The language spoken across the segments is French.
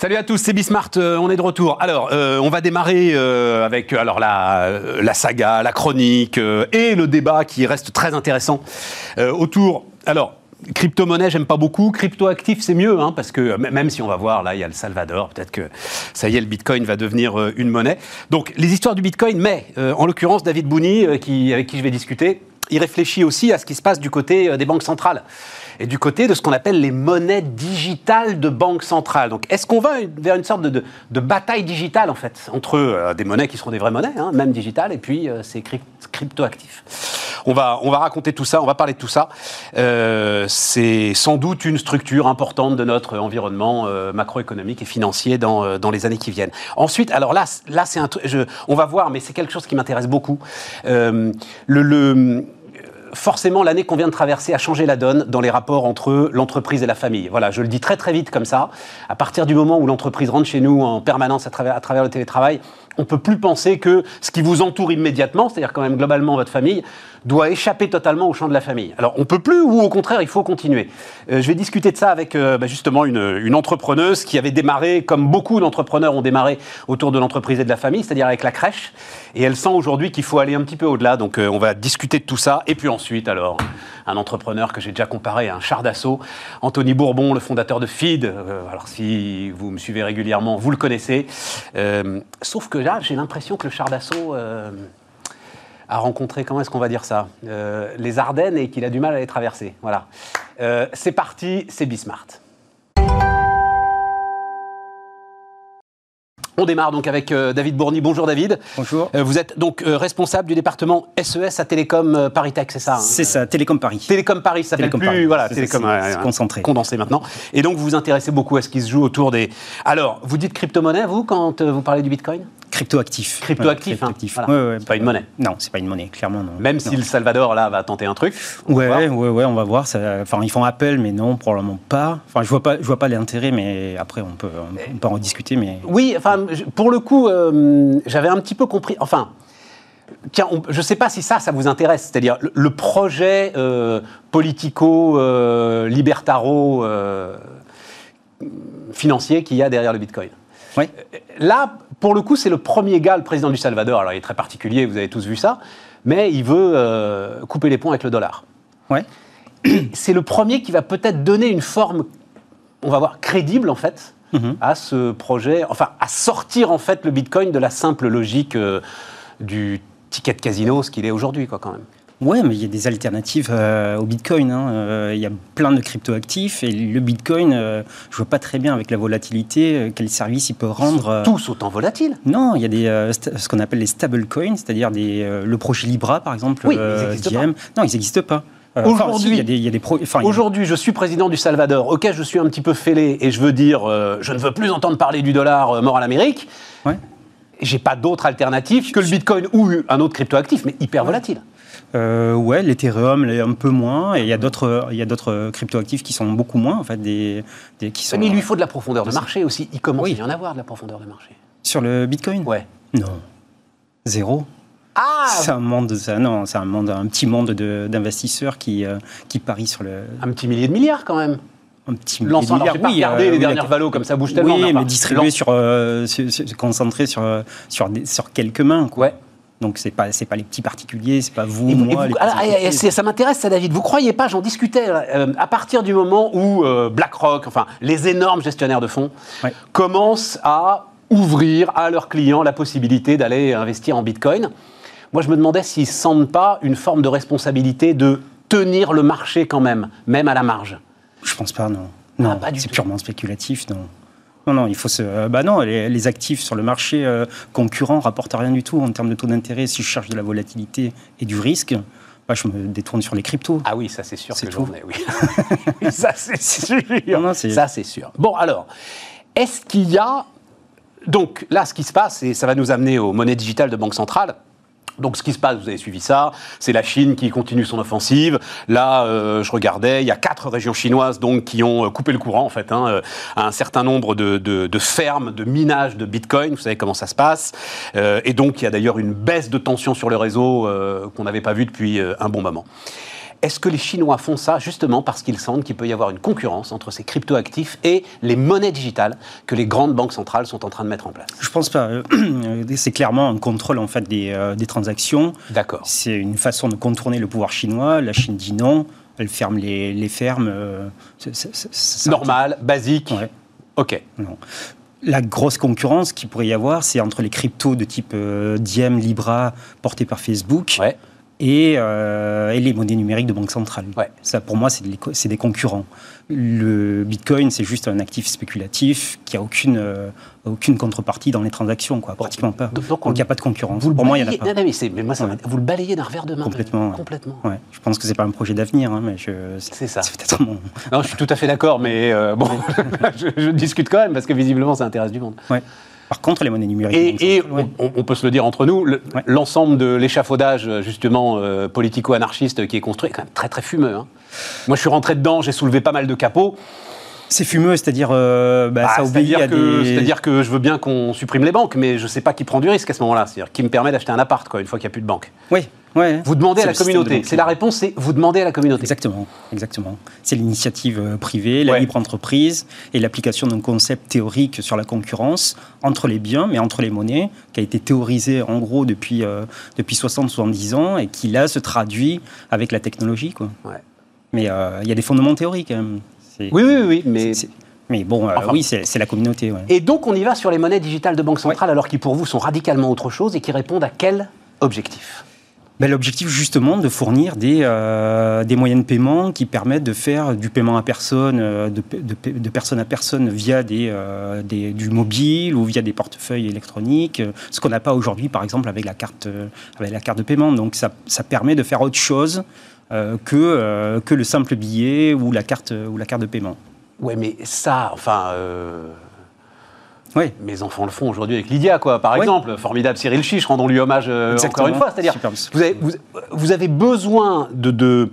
Salut à tous, c'est Bismart, euh, on est de retour. Alors, euh, on va démarrer euh, avec alors la, la, saga, la chronique et le débat qui reste très intéressant autour. Alors, Crypto-monnaie, j'aime pas beaucoup. Crypto-actif, c'est mieux, hein, parce que même si on va voir, là, il y a le Salvador, peut-être que ça y est, le Bitcoin va devenir une monnaie. Donc, les histoires du Bitcoin, mais en l'occurrence, David Bouni, qui, avec qui je vais discuter, il réfléchit aussi à ce qui se passe du côté des banques centrales et du côté de ce qu'on appelle les monnaies digitales de banque centrale. Donc, est-ce qu'on va vers une sorte de, de, bataille digitale, en fait, entre euh, des monnaies qui seront des vraies monnaies, hein, même digitales, et puis euh, ces cryptoactifs? On va, on va raconter tout ça, on va parler de tout ça. Euh, c'est sans doute une structure importante de notre environnement macroéconomique et financier dans, dans, les années qui viennent. Ensuite, alors là, là un on va voir, mais c'est quelque chose qui m'intéresse beaucoup. le forcément, l'année qu'on vient de traverser a changé la donne dans les rapports entre l'entreprise et la famille. Voilà, je le dis très très vite comme ça. À partir du moment où l'entreprise rentre chez nous en permanence à travers, le télétravail, on ne peut plus penser que ce qui vous entoure immédiatement, c'est-à-dire quand même globalement votre famille, doit échapper totalement au champ de la famille. Alors on peut plus ou au contraire il faut continuer. Euh, je vais discuter de ça avec euh, bah, justement une, entrepreneuse qui avait démarré, comme beaucoup d'entrepreneurs ont démarré autour de l'entreprise et de la famille, c'est-à-dire avec la crèche. Et elle sent aujourd'hui qu'il faut aller un petit peu au-delà. Donc euh, on va discuter de tout ça. Et puis ensuite alors un entrepreneur que j'ai déjà comparé à un char d'assaut, Anthony Bourbon, le fondateur de Feed. alors si vous me suivez régulièrement, vous le connaissez. sauf que là j'ai l'impression que le char d'assaut a rencontré, comment est-ce qu'on va dire ça, euh, les Ardennes et qu'il a du mal à les traverser. Voilà. Euh, c'est parti, c'est Bismart. On démarre donc avec euh, David Bourny. Bonjour David. Bonjour. vous êtes donc responsable du département SES e à Télécom Paris Tech, c'est ça hein C'est ça, Télécom Paris. Télécom Paris, ça s'appelle plus, voilà, Télécom concentré. condensé maintenant. Et donc vous vous intéressez beaucoup à ce qui se joue autour des. Alors, vous dites crypto-monnaie, vous, quand vous parlez du Bitcoin? Cryptoactif. Cryptoactif, hein. c'est pas une monnaie. Non, c'est pas une monnaie, clairement non. Même si le Salvador là va tenter un truc. Ouais, ouais, ouais, on va voir. Enfin, ils font appel, mais non, probablement pas. Enfin, je vois pas, je vois pas l'intérêt, mais après on peut, on, peut en discuter. Mais oui, enfin, pour le coup, euh, j'avais un petit peu compris. Enfin. Tiens, je ne sais pas si ça, ça vous intéresse, c'est-à-dire le, projet euh, politico-libertaro euh, financier qu'il y a derrière le Bitcoin. Oui. Là, pour le coup, c'est le premier gars, le président du Salvador. Alors, il est très particulier, vous avez tous vu ça, mais il veut euh, couper les ponts avec le dollar. Ouais. C'est le premier qui va peut-être donner une forme, on va voir, crédible en fait, mhm. à ce projet, enfin, à sortir en fait le Bitcoin de la simple logique euh, du ticket de casino, ce qu'il est aujourd'hui, quoi, quand même. Ouais, mais il y a des alternatives euh, au Bitcoin. Hein. Euh, il y a plein de cryptoactifs et le Bitcoin, euh, je vois pas très bien avec la volatilité quel service il peut rendre. Ils sont tous autant volatiles. Non, il y a des ce qu'on appelle les stable coins, c'est-à-dire des le projet Libra par exemple. Oui, ils pas. Non, ils n'existent pas. Aujourd'hui, Aujourd'hui, je suis président du Salvador. Ok, je suis un petit peu fêlé et je veux dire, je ne veux plus entendre parler du dollar mort à l'Amérique. Ouais. J'ai pas d'autre alternative que le Bitcoin ou un autre cryptoactif, mais hyper volatile. Euh, ouais, l'Ethereum un peu moins, et il y a d'autres, il y a d'autres cryptoactifs qui sont beaucoup moins en fait, des, qui sont. Mais il lui faut de la profondeur de marché aussi. Il commence à y en avoir de la profondeur de marché. Sur le Bitcoin? Ouais. Non, zéro. Ah C'est un monde, ça, non, c'est un monde, un petit monde d'investisseurs qui, euh, qui parient sur le. Un petit millier de milliards quand même un petit millier de milliards. Oui, regardez euh, les dernières valos comme ça bouge tellement. Oui, mais distribué sur, concentré sur, sur, sur quelques mains. Quoi. Ouais. Donc c'est pas c'est pas les petits particuliers, c'est pas vous, moi. ça m'intéresse ça, David. Vous croyez pas J'en discutais euh, à partir du moment où euh, BlackRock, enfin les énormes gestionnaires de fonds, commencent à ouvrir à leurs clients la possibilité d'aller investir en Bitcoin. Moi, je me demandais s'ils sentent pas une forme de responsabilité de tenir le marché quand même, même à la marge. Je pense pas, non. Non, ah, c'est purement spéculatif, non. Non, non, il faut se. Euh, bah non, les, actifs sur le marché euh, concurrent rapportent rien du tout en termes de taux d'intérêt. Si je cherche de la volatilité et du risque, bah, je me détourne sur les cryptos. Ah oui, ça c'est sûr. C'est tout. Ai, oui. ça c'est sûr. ça c'est sûr. Bon, alors, est-ce qu'il y a. Donc là, ce qui se passe, et ça va nous amener aux monnaies digitales de banque centrale. Donc ce qui se passe, vous avez suivi ça, c'est la Chine qui continue son offensive. Là, euh, je regardais, il y a quatre régions chinoises donc qui ont euh, coupé le courant en fait, hein, euh, à un certain nombre de, de, fermes de minage de Bitcoin. Vous savez comment ça se passe. et donc il y a d'ailleurs une baisse de tension sur le réseau qu'on n'avait pas vu depuis un bon moment. Est-ce que les Chinois font ça justement parce qu'ils sentent qu'il peut y avoir une concurrence entre ces cryptoactifs et les monnaies digitales que les grandes banques centrales sont en train de mettre en place? Je pense pas. C'est clairement un contrôle en fait des, euh, des transactions. D'accord. C'est une façon de contourner le pouvoir chinois. La Chine dit non. Elle ferme les, les fermes. euh, Normal, basique. Ouais. Ok. Non. La grosse concurrence qu'il pourrait y avoir, c'est entre les cryptos de type euh, Diem, Libra, portés par Facebook, Ouais. Et, euh, et les monnaies numériques de banque centrale. Ouais. Ça, pour moi, c'est des, concurrents. Le Bitcoin, c'est juste un actif spéculatif qui a aucune, euh, aucune contrepartie dans les transactions, quoi. Pratiquement pas. donc Donc on- il n'y a pas de concurrence. Vous pour moi, il n'y en a pas. Non, non, mais, mais moi, ça Ouais. m'a- vous le balayez d'un revers de main. Complètement. Complètement. Ouais. Je pense que c'est pas un projet d'avenir, hein, mais je, C'est ça. Peut-être mon. Non, je suis tout à fait d'accord, mais euh, bon, je, je discute quand même parce que visiblement ça intéresse du monde. Ouais. Par contre, les monnaies numériques. Et, et centrale, ouais. on, on peut se le dire entre nous, le- Ouais. l'ensemble de l'échafaudage justement euh, politico-anarchiste qui est construit est quand même très très fumeux. hein. Moi, je suis rentré dedans, j'ai soulevé pas mal de capots. C'est fumeux, c'est-à-dire euh, bah, Ah, ça obéit C'est-à-dire à que, des. c'est-à-dire que je veux bien qu'on supprime les banques, mais je sais pas qui prend du risque à ce moment-là. C'est-à-dire qui me permet d'acheter un appart, quoi, une fois qu'il n'y a plus de banque. Oui, ouais. Vous demandez à la communauté. C'est la réponse, c'est vous demandez à la communauté. Exactement, exactement. C'est l'initiative euh, privée, la Ouais. libre entreprise et l'application d'un concept théorique sur la concurrence entre les biens, mais entre les monnaies, qui a été théorisé en gros depuis, euh, depuis 60-70 ans et qui là se traduit avec la technologie. Quoi. Ouais. Mais euh, il y a des fondements théoriques Oui, oui, oui, mais bon, euh, Enfin. oui, c'est la communauté. ouais. Et donc, on y va sur les monnaies digitales de banque centrale, alors qui pour vous sont radicalement autre chose et qui répondent à quel objectif? Ben, L'objectif justement de fournir des, euh, des moyens de paiement qui permettent de faire du paiement à personne, euh, de, de, de personne à personne via des, euh, des- du mobile ou via des portefeuilles électroniques, ce qu'on n'a pas aujourd'hui par exemple avec la carte, avec la carte de paiement. Donc ça, ça permet de faire autre chose que, euh, que le simple billet ou la carte, ou la carte de paiement. Ouais, mais ça, enfin, euh, Oui. mes enfants le font aujourd'hui avec Lydia, quoi, par exemple. Formidable Cyril Chiche, rendons-lui hommage euh, encore une fois. C'est-à-dire, vous avez besoin de, de,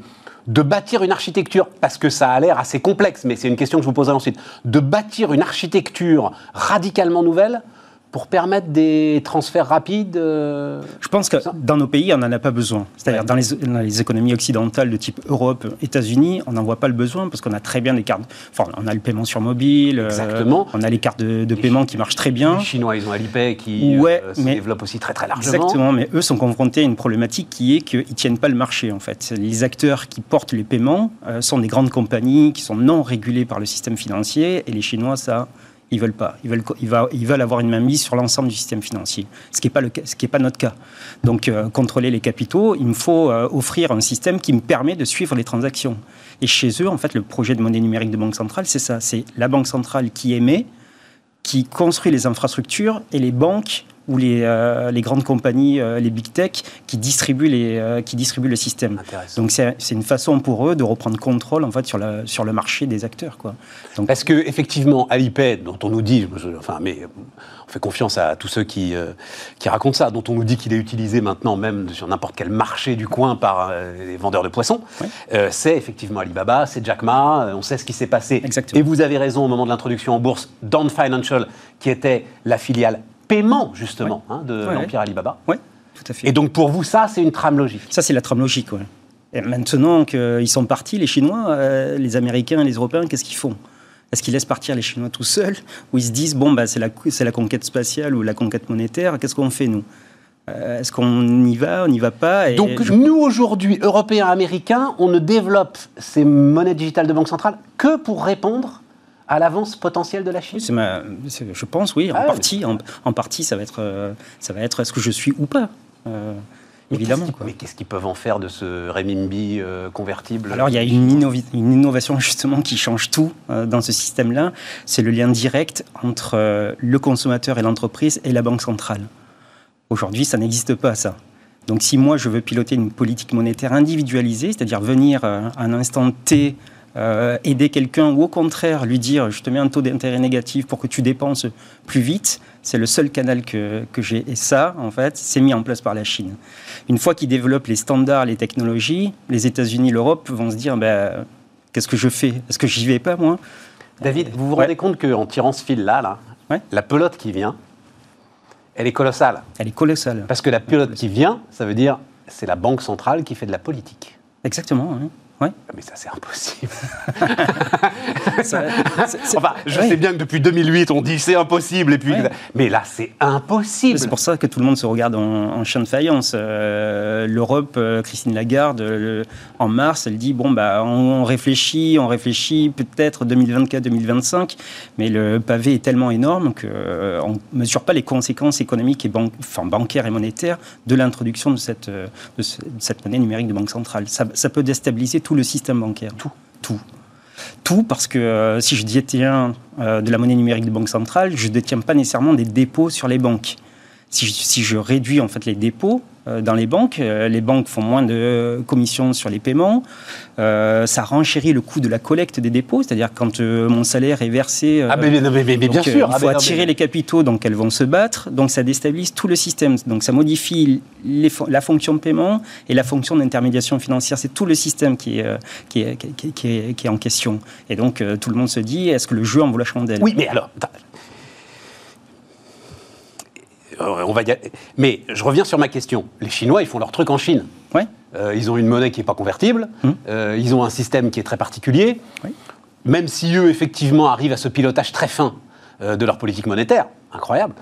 de bâtir une architecture, parce que ça a l'air assez complexe, mais c'est une question que je vous poserai ensuite, de bâtir une architecture radicalement nouvelle pour permettre des transferts rapides. euh, Je pense que dans nos pays, on n'en a pas besoin. C'est-à-dire Ouais. dans, les, dans les économies occidentales de type Europe, États-Unis, on n'en voit pas le besoin parce qu'on a très bien des cartes. Enfin, on a le paiement sur mobile. euh, Exactement. on a les cartes de, de paiement qui marchent très bien. Les Chinois, ils ont Alipay qui Ouais, euh, se mais- développe aussi très très largement. Exactement, mais eux sont confrontés à une problématique qui est qu'ils ne tiennent pas le marché en fait. Les acteurs qui portent les paiements sont des grandes compagnies qui sont non régulées par le système financier et les Chinois, ça, ils veulent pas. Ils veulent, ils, avoir une mainmise sur l'ensemble du système financier, ce qui n'est pas, le pas notre cas. Donc, euh, contrôler les capitaux, il me faut euh, offrir un système qui me permet de suivre les transactions. Et chez eux, en fait, le projet de monnaie numérique de banque centrale, c'est ça. C'est la banque centrale qui émet, qui construit les infrastructures et les banques ou les, euh, les grandes compagnies, euh, les big tech, qui distribuent, les, euh, qui distribuent le système. Donc c'est une façon pour eux de reprendre contrôle en fait sur, la, sur le marché des acteurs. Quoi. Donc, Parce que effectivement, Alipay, dont on nous dit, je- enfin, mais on fait confiance à tous ceux qui, euh, qui racontent ça, dont on nous dit qu'il est utilisé maintenant même sur n'importe quel marché du coin par les vendeurs de poissons, c'est effectivement Alibaba, c'est Jack Ma, on sait ce qui s'est passé. Exactement. Et vous avez raison au moment de l'introduction en bourse, Dawn Financial, qui était la filiale paiement justement hein, de Ouais, l'empire Alibaba. ouais, tout à fait. Et donc pour vous, ça, c'est une trame logique. Ça, c'est la trame logique. ouais. Et maintenant qu'ils sont partis, les Chinois, euh, les Américains et les Européens, qu'est-ce qu'ils font? Est-ce qu'ils laissent partir les Chinois tout seuls? Ou ils se disent, bon, bah, c'est la, conquête spatiale ou la conquête monétaire, qu'est-ce qu'on fait, nous? Euh, Est-ce qu'on y va, on n'y va pas? Et Donc je- nous, aujourd'hui, Européens, Américains, on ne développe ces monnaies digitales de banque centrale que pour répondre à l'avance potentielle de la Chine Oui, ma- je pense, oui, en Ah, partie. En, en partie, ça va être, euh, ça va être est-ce que je suis ou pas euh, Mais Évidemment. Mais qu'est-ce qu'ils peuvent en faire de ce renminbi euh, convertible? Alors, il y a une, innovation justement qui change tout euh, dans ce système-là. C'est le lien direct entre euh, le consommateur et l'entreprise et la banque centrale. Aujourd'hui, ça n'existe pas, ça. Donc, si moi, je veux piloter une politique monétaire individualisée, c'est-à-dire venir euh, à un instant T euh, aider quelqu'un ou au contraire lui dire je te mets un taux d'intérêt négatif pour que tu dépenses plus vite, c'est le seul canal que, que j'ai. Et ça, en fait, c'est mis en place par la Chine. Une fois qu'ils développent les standards, les technologies, les États-Unis, l'Europe vont se dire ben, qu'est-ce que je fais? Est-ce que j'y vais pas, moi? David, vous vous Ouais. rendez compte qu'en tirant ce fil-là, là, Ouais. la pelote qui vient, elle est colossale. Elle est colossale. Parce que la pelote qui vient, ça veut dire c'est la banque centrale qui fait de la politique. Exactement, oui. Ouais. Ah, mais ça, c'est impossible. enfin, je sais bien que depuis 2008, on dit c'est impossible, et puis, mais là, c'est impossible. C'est pour ça que tout le monde se regarde en, chien de faïence. Euh, L'Europe, euh, Christine Lagarde, en mars, elle dit bon, bah, on, réfléchit, on réfléchit peut-être 2024-2025, mais le pavé est tellement énorme qu'on euh, ne mesure pas les conséquences économiques et enfin, bancaires et monétaires de l'introduction de cette, de, cette monnaie numérique de banque centrale. Ça, ça peut déstabiliser tout le système bancaire. Tout. Tout. Tout parce que euh, si je détiens euh, de la monnaie numérique de banque centrale, je ne détiens pas nécessairement des dépôts sur les banques. Si si je réduis en fait les dépôts, euh, dans les banques. Euh, les banques font moins de commissions sur les paiements. Euh, ça renchérit le coût de la collecte des dépôts, c'est-à-dire quand mon salaire est versé. ah, mais, bien sûr. Il faut attirer les capitaux, donc elles vont se battre. Donc ça déstabilise tout le système. Donc ça modifie la fonction de paiement et la fonction d'intermédiation financière. C'est tout le système qui est, qui est, qui est, qui est en question. Et donc tout le monde se dit est-ce que le jeu en vaut la chandelle? Oui, mais alors, euh, on va Mais je reviens sur ma question. Les Chinois, ils font leur truc en Chine. Euh, ils ont une monnaie qui n'est pas convertible. Hum. Euh, ils ont un système qui est très particulier. Même si eux, effectivement, arrivent à ce pilotage très fin de leur politique monétaire, incroyable,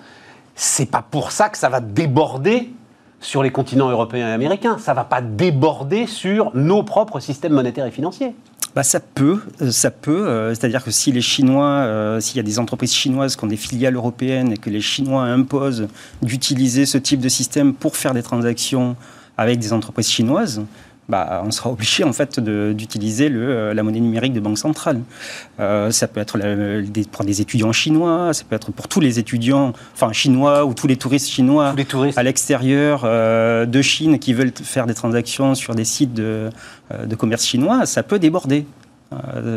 c'est pas pour ça que ça va déborder sur les continents européens et américains. Ça va pas déborder sur nos propres systèmes monétaires et financiers bah, ça peut, euh, ça peut. Euh, c'est-à-dire que si les Chinois, euh, s'il y a des entreprises chinoises qui ont des filiales européennes et que les Chinois imposent d'utiliser ce type de système pour faire des transactions avec des entreprises chinoises, bah, on sera obligé en fait d'utiliser euh, la monnaie numérique de banque centrale. Euh, ça peut être pour des étudiants chinois, ça peut être pour tous les étudiants, enfin chinois ou tous les touristes chinois à l'extérieur euh, de Chine qui veulent faire des transactions sur des sites de, de commerce chinois, ça peut déborder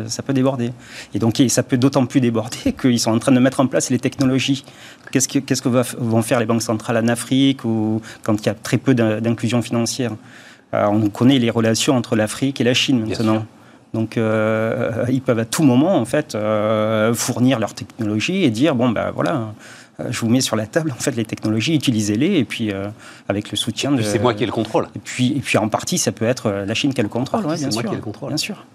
ça peut déborder. Et donc, ça peut d'autant plus déborder qu'ils sont en train de mettre en place les technologies. Qu'est-ce que, qu'est-ce que vont faire les banques centrales en Afrique ou quand il y a très peu d'inclusion financière? On connaît les relations entre l'Afrique et la Chine maintenant. Donc, euh, ils peuvent à tout moment, en fait, euh, fournir leur technologie et dire bon, ben voilà, je vous mets sur la table, en fait, les technologies, utilisez-les, et puis avec le soutien de. C'est moi qui ai le contrôle. Et puis, et puis, en partie, ça peut être la Chine qui a le contrôle, ouais, bien sûr. C'est moi qui ai le contrôle. Bien sûr.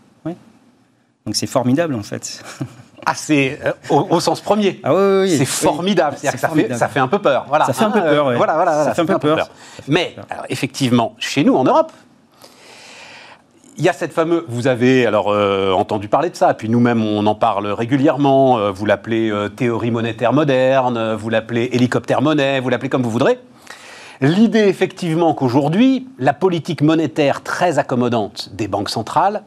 Donc, c'est formidable, en fait. Ah, c'est au, sens premier. Ah oui, oui, c'est formidable. ça, Fait, ça fait un peu peur. Voilà. Ça fait un peu peur. Voilà, voilà, ça, fait un, peu, peur. Mais alors, effectivement, chez nous, en Europe, il y a cette fameuse. Vous avez alors euh, entendu parler de ça, puis nous-mêmes on en parle régulièrement. Euh, vous l'appelez euh, théorie monétaire moderne, vous l'appelez hélicoptère monnaie, vous l'appelez comme vous voudrez. L'idée effectivement qu'aujourd'hui, la politique monétaire très accommodante des banques centrales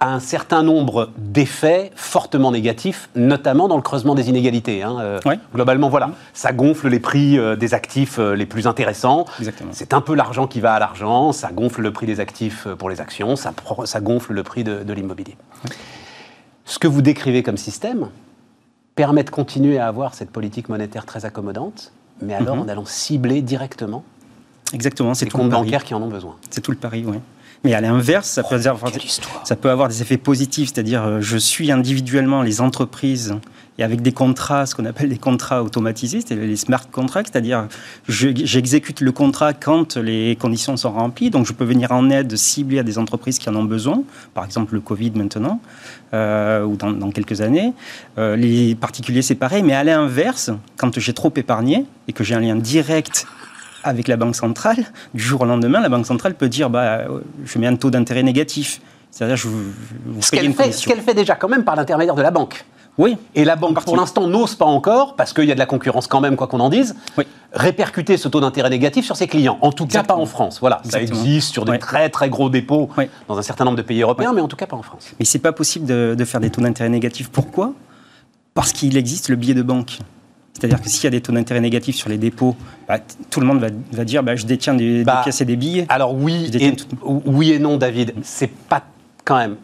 a un certain nombre d'effets fortement négatifs, notamment dans le creusement des inégalités. Hein. Euh, globalement, voilà, ça gonfle les prix euh, des actifs euh, les plus intéressants. C'est un peu l'argent qui va à l'argent, ça gonfle le prix des actifs pour les actions, ça, ça gonfle le prix de, l'immobilier. Ce que vous décrivez comme système permet de continuer à avoir cette politique monétaire très accommodante, mais alors mhm. en allant cibler directement Exactement, c'est les comptes bancaires qui en ont besoin. C'est tout le pari, oui. Mais à l'inverse, ça, peut ça peut avoir des effets positifs, c'est-à-dire euh, je suis individuellement les entreprises et avec des contrats, ce qu'on appelle des contrats automatisés, c'est les smart contracts, c'est-à-dire j'exécute le contrat quand les conditions sont remplies, donc je peux venir en aide ciblée à des entreprises qui en ont besoin, par exemple le Covid maintenant, euh, ou dans, quelques années. Euh, les particuliers, c'est pareil, mais à l'inverse, quand j'ai trop épargné et que j'ai un lien direct avec la Banque centrale, du jour au lendemain, la Banque centrale peut dire bah, je mets un taux d'intérêt négatif. C'est-à-dire, je vous, ce qu'elle fait, déjà quand même par l'intermédiaire de la banque. Oui. Et la banque, pour l'instant, n'ose pas encore, parce qu'il y a de la concurrence quand même, quoi qu'on en dise, répercuter ce taux d'intérêt négatif sur ses clients. En tout cas, pas en France. Voilà, ça existe sur des très très gros dépôts dans un certain nombre de pays européens, mais en tout cas pas en France. Mais c'est pas possible de, de faire des taux d'intérêt négatifs. Pourquoi? Parce qu'il existe le biais de banque. C'est-à-dire que s'il y a des taux d'intérêt négatifs sur les dépôts, bah, tout le monde va, dire bah, je détiens des, bah, pièces et des billets. Alors oui, et, oui et non, David. C'est pas quand même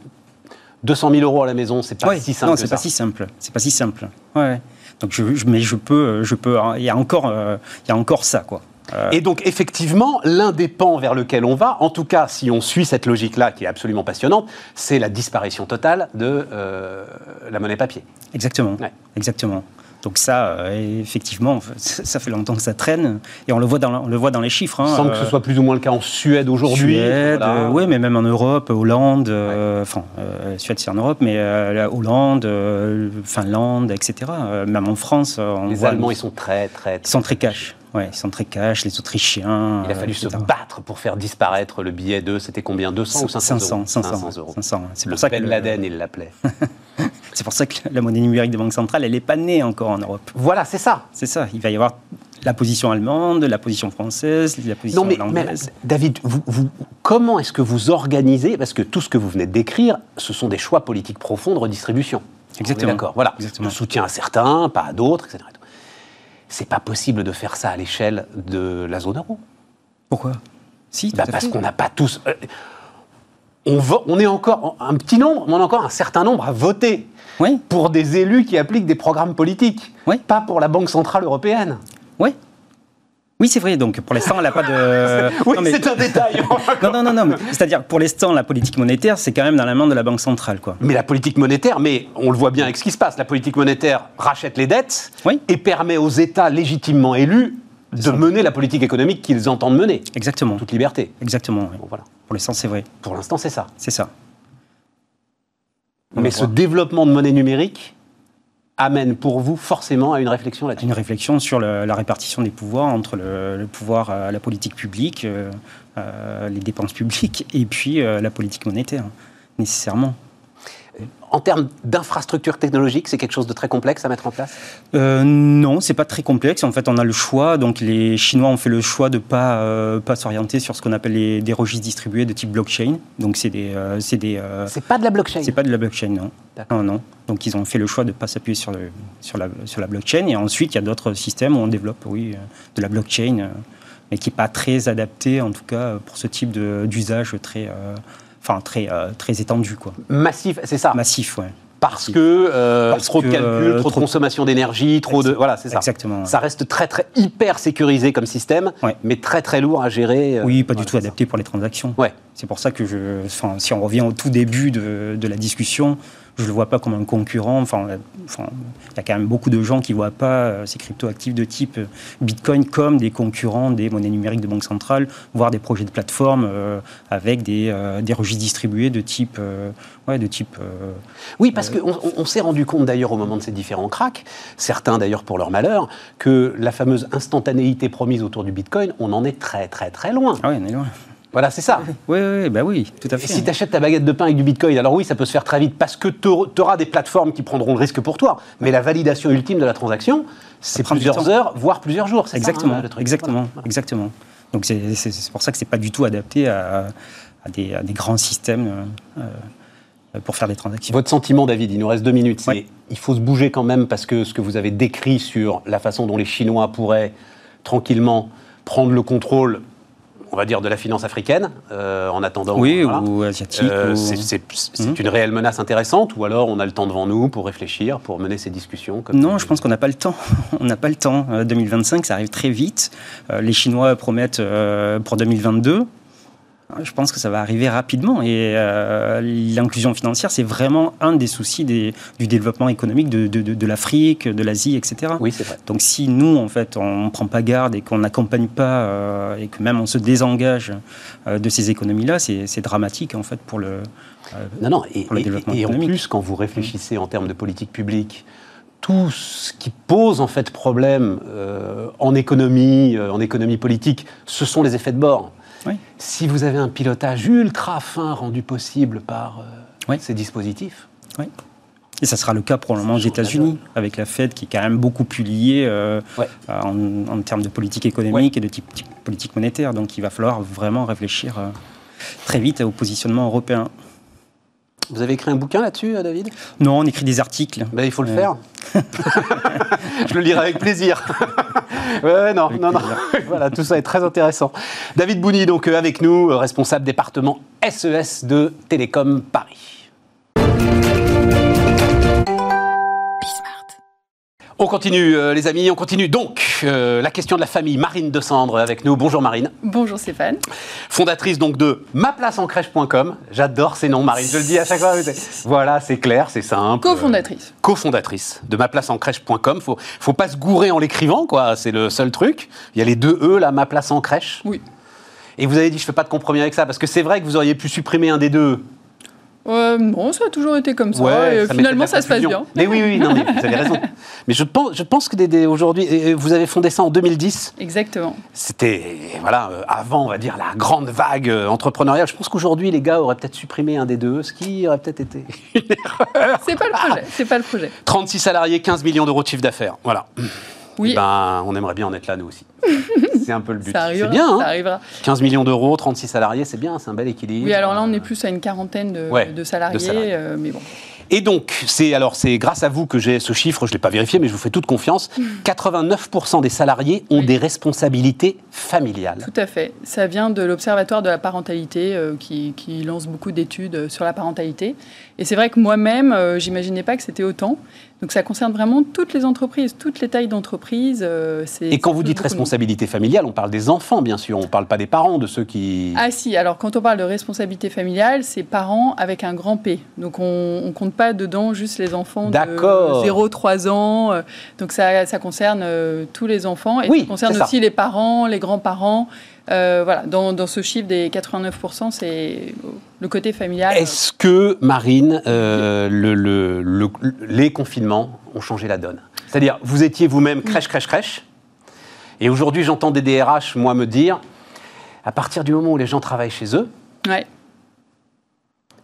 200 000 euros à la maison, c'est pas si simple. Non, c'est pas si simple. C'est pas si simple. Ouais. Donc je, mais je peux, je peux. Il y a encore, euh, il y a encore ça, quoi. Euh. Et donc, effectivement, l'un des pans vers lequel on va, en tout cas, si on suit cette logique-là, qui est absolument passionnante, c'est la disparition totale de euh, la monnaie papier. Exactement. Exactement. Donc ça, euh, effectivement, ça fait longtemps que ça traîne et on le voit dans, on le voit dans les chiffres. Hein, Sans que ce soit plus ou moins le cas en Suède aujourd'hui. Suède, oui, mais même en Europe, Hollande, enfin, Suède c'est en Europe, mais Hollande, Finlande, etc. même en France, on les Allemands, ils sont très, très, ils sont très cash. Ouais, ils sont très cash, les Autrichiens. Il a fallu se battre pour faire disparaître le billet de, c'était combien 200 ou 500 500, 500, euros 500, C'est pour ça que Laden, il l'appelait. c'est pour ça que la monnaie numérique de banque centrale, elle n'est pas née encore en Europe. Voilà, c'est ça. C'est ça. Il va y avoir la position allemande, la position française, la position non, mais. David, vous, comment est-ce que vous organisez Parce que tout ce que vous venez de décrire, ce sont des choix politiques profonds de redistribution. Exactement. D'accord. Voilà. Exactement. soutien à certains, pas à d'autres, etc c'est pas possible de faire ça à l'échelle de la zone euro. Pourquoi? Si, bah Parce qu'on n'a pas tous. Euh, on, on, est encore un petit nombre, mais on a encore un certain nombre à voter oui. pour des élus qui appliquent des programmes politiques, oui. pas pour la Banque centrale européenne. Oui, oui, c'est vrai. Donc, pour l'instant, elle n'a pas de. oui, c'est un détail. non, non, non, non. C'est-à-dire, pour l'instant, la politique monétaire, c'est quand même dans la main de la Banque centrale, quoi. Mais la politique monétaire, mais on le voit bien avec ce qui se passe. La politique monétaire rachète les dettes et permet aux États légitimement élus de mener la politique économique qu'ils entendent mener. Exactement. Toute liberté. Exactement. voilà. Pour l'instant, c'est vrai. Pour l'instant, c'est ça. C'est ça. Mais ce développement de monnaie numérique, amène pour vous forcément à une réflexion là-dessus Une réflexion sur la répartition des pouvoirs entre le, pouvoir, euh, la politique publique, euh, euh, les dépenses publiques et puis la politique monétaire, nécessairement. En termes d'infrastructure technologique, c'est quelque chose de très complexe à mettre en place? Euh, Non, c'est pas très complexe. En fait, on a le choix. Donc, les Chinois ont fait le choix de pas euh, pas s'orienter sur ce qu'on appelle les, des registres distribués de type blockchain. Donc, c'est des euh, c'est des. Euh, c'est pas de la blockchain. C'est pas de la blockchain, non. Non, non. Donc, ils ont fait le choix de pas s'appuyer sur le, sur la sur la blockchain. Et ensuite, il y a d'autres systèmes où on développe, oui, de la blockchain, mais qui est pas très adapté, en tout cas, pour ce type d'usage très enfin très, euh, très étendu. Quoi. Massif, c'est ça Massif, ouais. Parce que euh, trop de calculs, trop, de consommation d'énergie, trop de voilà, c'est ça. Exactement. Ça reste très très hyper sécurisé comme système, mais très très lourd à gérer. Euh, oui, pas du tout adapté pour les transactions. Ouais. C'est pour ça que je, enfin, si on revient au tout début de, de la discussion, je ne le vois pas comme un concurrent. Enfin, il y a quand même beaucoup de gens qui ne voient pas euh, ces cryptoactifs de type euh, Bitcoin comme des concurrents des monnaies numériques de banque centrale, voire des projets de plateforme euh, avec des, des, registres distribués de type. ouais, de type oui, parce qu'on on, s'est rendu compte d'ailleurs au moment de ces différents cracks, certains d'ailleurs pour leur malheur, que la fameuse instantanéité promise autour du Bitcoin, on en est très très très loin. Ah oui, on est loin. Voilà, c'est ça. Oui, oui, bah oui, tout à fait. si tu achètes ta baguette de pain avec du bitcoin, alors oui, ça peut se faire très vite parce que tu auras des plateformes qui prendront le risque pour toi. Mais la validation ultime de la transaction, c'est plusieurs heures, voire plusieurs jours. Exactement, ça, hein, exactement, exactement. Donc c'est pour ça que c'est pas du tout adapté à, des, grands systèmes. Euh, pour faire des transactions. Votre sentiment, David, il nous reste deux minutes. Il faut se bouger quand même parce que ce que vous avez décrit sur la façon dont les Chinois pourraient tranquillement prendre le contrôle on va dire, de la finance africaine, euh, en attendant. Oui, ou asiatique. Euh, c'est hum. une réelle menace intéressante, ou alors on a le temps devant nous pour réfléchir, pour mener ces discussions Non, je pense qu'on n'a pas le temps. on n'a pas le temps. 2025, euh, ça arrive très vite. les Chinois promettent pour 2022. Je pense que ça va arriver rapidement et euh, l'inclusion financière, c'est vraiment un des soucis du développement économique de, l'Afrique, de l'Asie, etc. Oui, c'est vrai. Donc si nous, en fait, on ne prend pas garde et qu'on n'accompagne pas euh, et que même on se désengage euh, de ces économies-là, c'est dramatique, en fait, pour le, non, non, et, développement et, et en plus, quand vous réfléchissez en termes de politique publique, tout ce qui pose en fait problème en économie, en économie politique, ce sont les effets de bord. Si vous avez un pilotage ultra fin rendu possible par euh, ces dispositifs. Oui. Et ça sera le cas probablement aux États-Unis, avec la Fed qui est quand même beaucoup plus liée euh, en, termes de politique économique et de type, politique monétaire. Donc il va falloir vraiment réfléchir euh, très vite au positionnement européen. Vous avez écrit un bouquin là-dessus, euh, David? Non, on écrit des articles. Ben, il faut le faire. Je le lirai avec plaisir. ouais, non, non, non. voilà, tout ça est très intéressant. David Bouni, donc euh, avec nous, euh, responsable département SES e de Télécom Paris. On continue, euh, les amis, on continue. Donc, euh, la question de la famille, Marine de Cendre avec nous. Bonjour Marine. Bonjour Stéphane. Fondatrice donc de maplaceencrèche.com. J'adore ces noms, Marine, je le dis à chaque fois. Voilà, c'est clair, c'est simple. Co-fondatrice. Co-fondatrice de maplaceencrèche.com. Faut, faut pas se gourer en l'écrivant, quoi. C'est le seul truc. Il y a les deux E, là, ma place en crèche. Oui. Et vous avez dit, je fais pas de compromis avec ça, parce que c'est vrai que vous auriez pu supprimer un des deux euh, non, ça a toujours été comme ça. et finalement, ça se passe bien. Mais oui, oui, non, mais vous avez raison. Mais je pense, je pense que aujourd'hui, vous avez fondé ça en 2010. Exactement. C'était, voilà, euh, avant, on va dire, la grande vague euh, entrepreneuriale. Je pense qu'aujourd'hui, les gars auraient peut-être supprimé un des deux, ce qui aurait peut-être été une erreur. C'est pas le projet. C'est pas le projet. 36 salariés, 15 millions d'euros de chiffre d'affaires. Voilà. Oui. Ben, on aimerait bien en être là, nous aussi. c'est un peu le but. Bien. Hein ça arrivera. 15 millions d'euros, 36 salariés, c'est bien, c'est un bel équilibre. Oui, alors là, on est plus à une quarantaine de, salariés, euh, mais bon. Et donc, c'est alors c'est grâce à vous que j'ai ce chiffre, je ne l'ai pas vérifié, mais je vous fais toute confiance. 89% des salariés ont des responsabilités familiales. Tout à fait. Ça vient de l'Observatoire de la parentalité euh, qui, lance beaucoup d'études sur la parentalité. Et c'est vrai que moi-même, euh, j'imaginais pas que c'était autant. Donc ça concerne vraiment toutes les entreprises, toutes les tailles d'entreprise. Euh, et quand vous dites responsabilité familiale, on parle des enfants, bien sûr, on ne parle pas des parents, de ceux qui... Ah si, alors quand on parle de responsabilité familiale, c'est parents avec un grand P. Donc on ne compte pas dedans juste les enfants de 0-3 ans. Euh, donc ça, ça concerne euh, tous les enfants et ça concerne aussi les parents, les grands-parents. Voilà, dans, ce chiffre des 89%, c'est le côté familial. Est-ce que, Marine, le, les confinements ont changé la donne? C'est-à-dire, vous étiez vous-même crèche, crèche, crèche, et aujourd'hui, j'entends des DRH, moi, me dire, à partir du moment où les gens travaillent chez eux,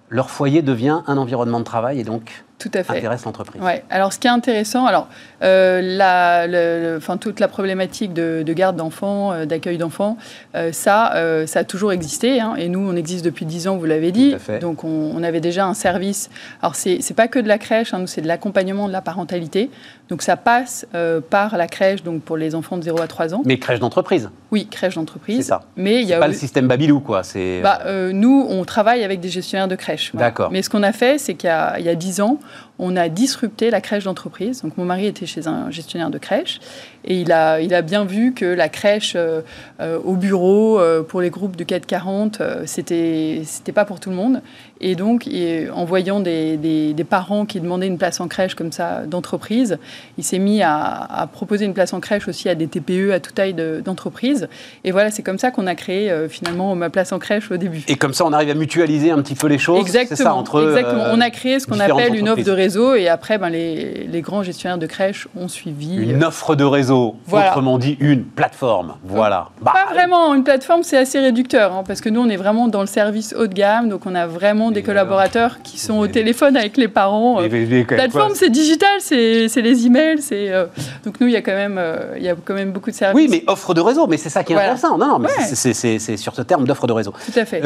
leur foyer devient un environnement de travail et donc tout à fait. intéresse l'entreprise. Ouais. Alors, ce qui est intéressant, alors, euh, la, toute la problématique de, garde d'enfants, euh, d'accueil d'enfants, euh, ça, ça a toujours existé. Hein, et nous, on existe depuis 10 ans, vous l'avez dit. Donc, on, avait déjà un service. Alors, c'est n'est pas que de la crèche, hein, nous, c'est de l'accompagnement de la parentalité. Donc, ça passe par la crèche donc pour les enfants de 0 à 3 ans. Mais crèche d'entreprise Oui, crèche d'entreprise. C'est ça. Mais il y a pas le système Babylou, quoi. Bah, nous, on travaille avec des gestionnaires de crèche. D'accord. Mais ce qu'on a fait, c'est qu'il y, y a 10 ans, on a disrupté la crèche d'entreprise. Donc mon mari était chez un gestionnaire de crèche et il a, il a bien vu que la crèche euh, euh, au bureau euh, pour les groupes du 440, c'était c'était pas pour tout le monde. Et donc, en voyant des, des, parents qui demandaient une place en crèche comme ça d'entreprise, il s'est mis à, proposer une place en crèche aussi à des TPE à toute taille d'entreprise. et voilà, c'est comme ça qu'on a créé finalement ma place en crèche au début. Et comme ça, on arrive à mutualiser un petit peu les choses. Exactement. Ça, entre, exactement. on a créé ce qu'on appelle une offre de réseau et après, ben, les, les grands gestionnaires de crèche ont suivi. Une offre de réseau autrement dit une plateforme. Voilà. Bah, pas vraiment, une plateforme c'est assez réducteur, hein, parce que nous on est vraiment dans le service haut de gamme, donc on a vraiment des collaborateurs qui sont au téléphone avec les parents. Euh, plateforme c'est digital, c'est les emails, c'est euh, donc nous il y a quand même euh, il y a quand même beaucoup de services. Oui, mais offre de réseau, mais c'est ça qui est intéressant. Non, non, mais c'est sur ce terme d'offre de réseau. Tout à fait.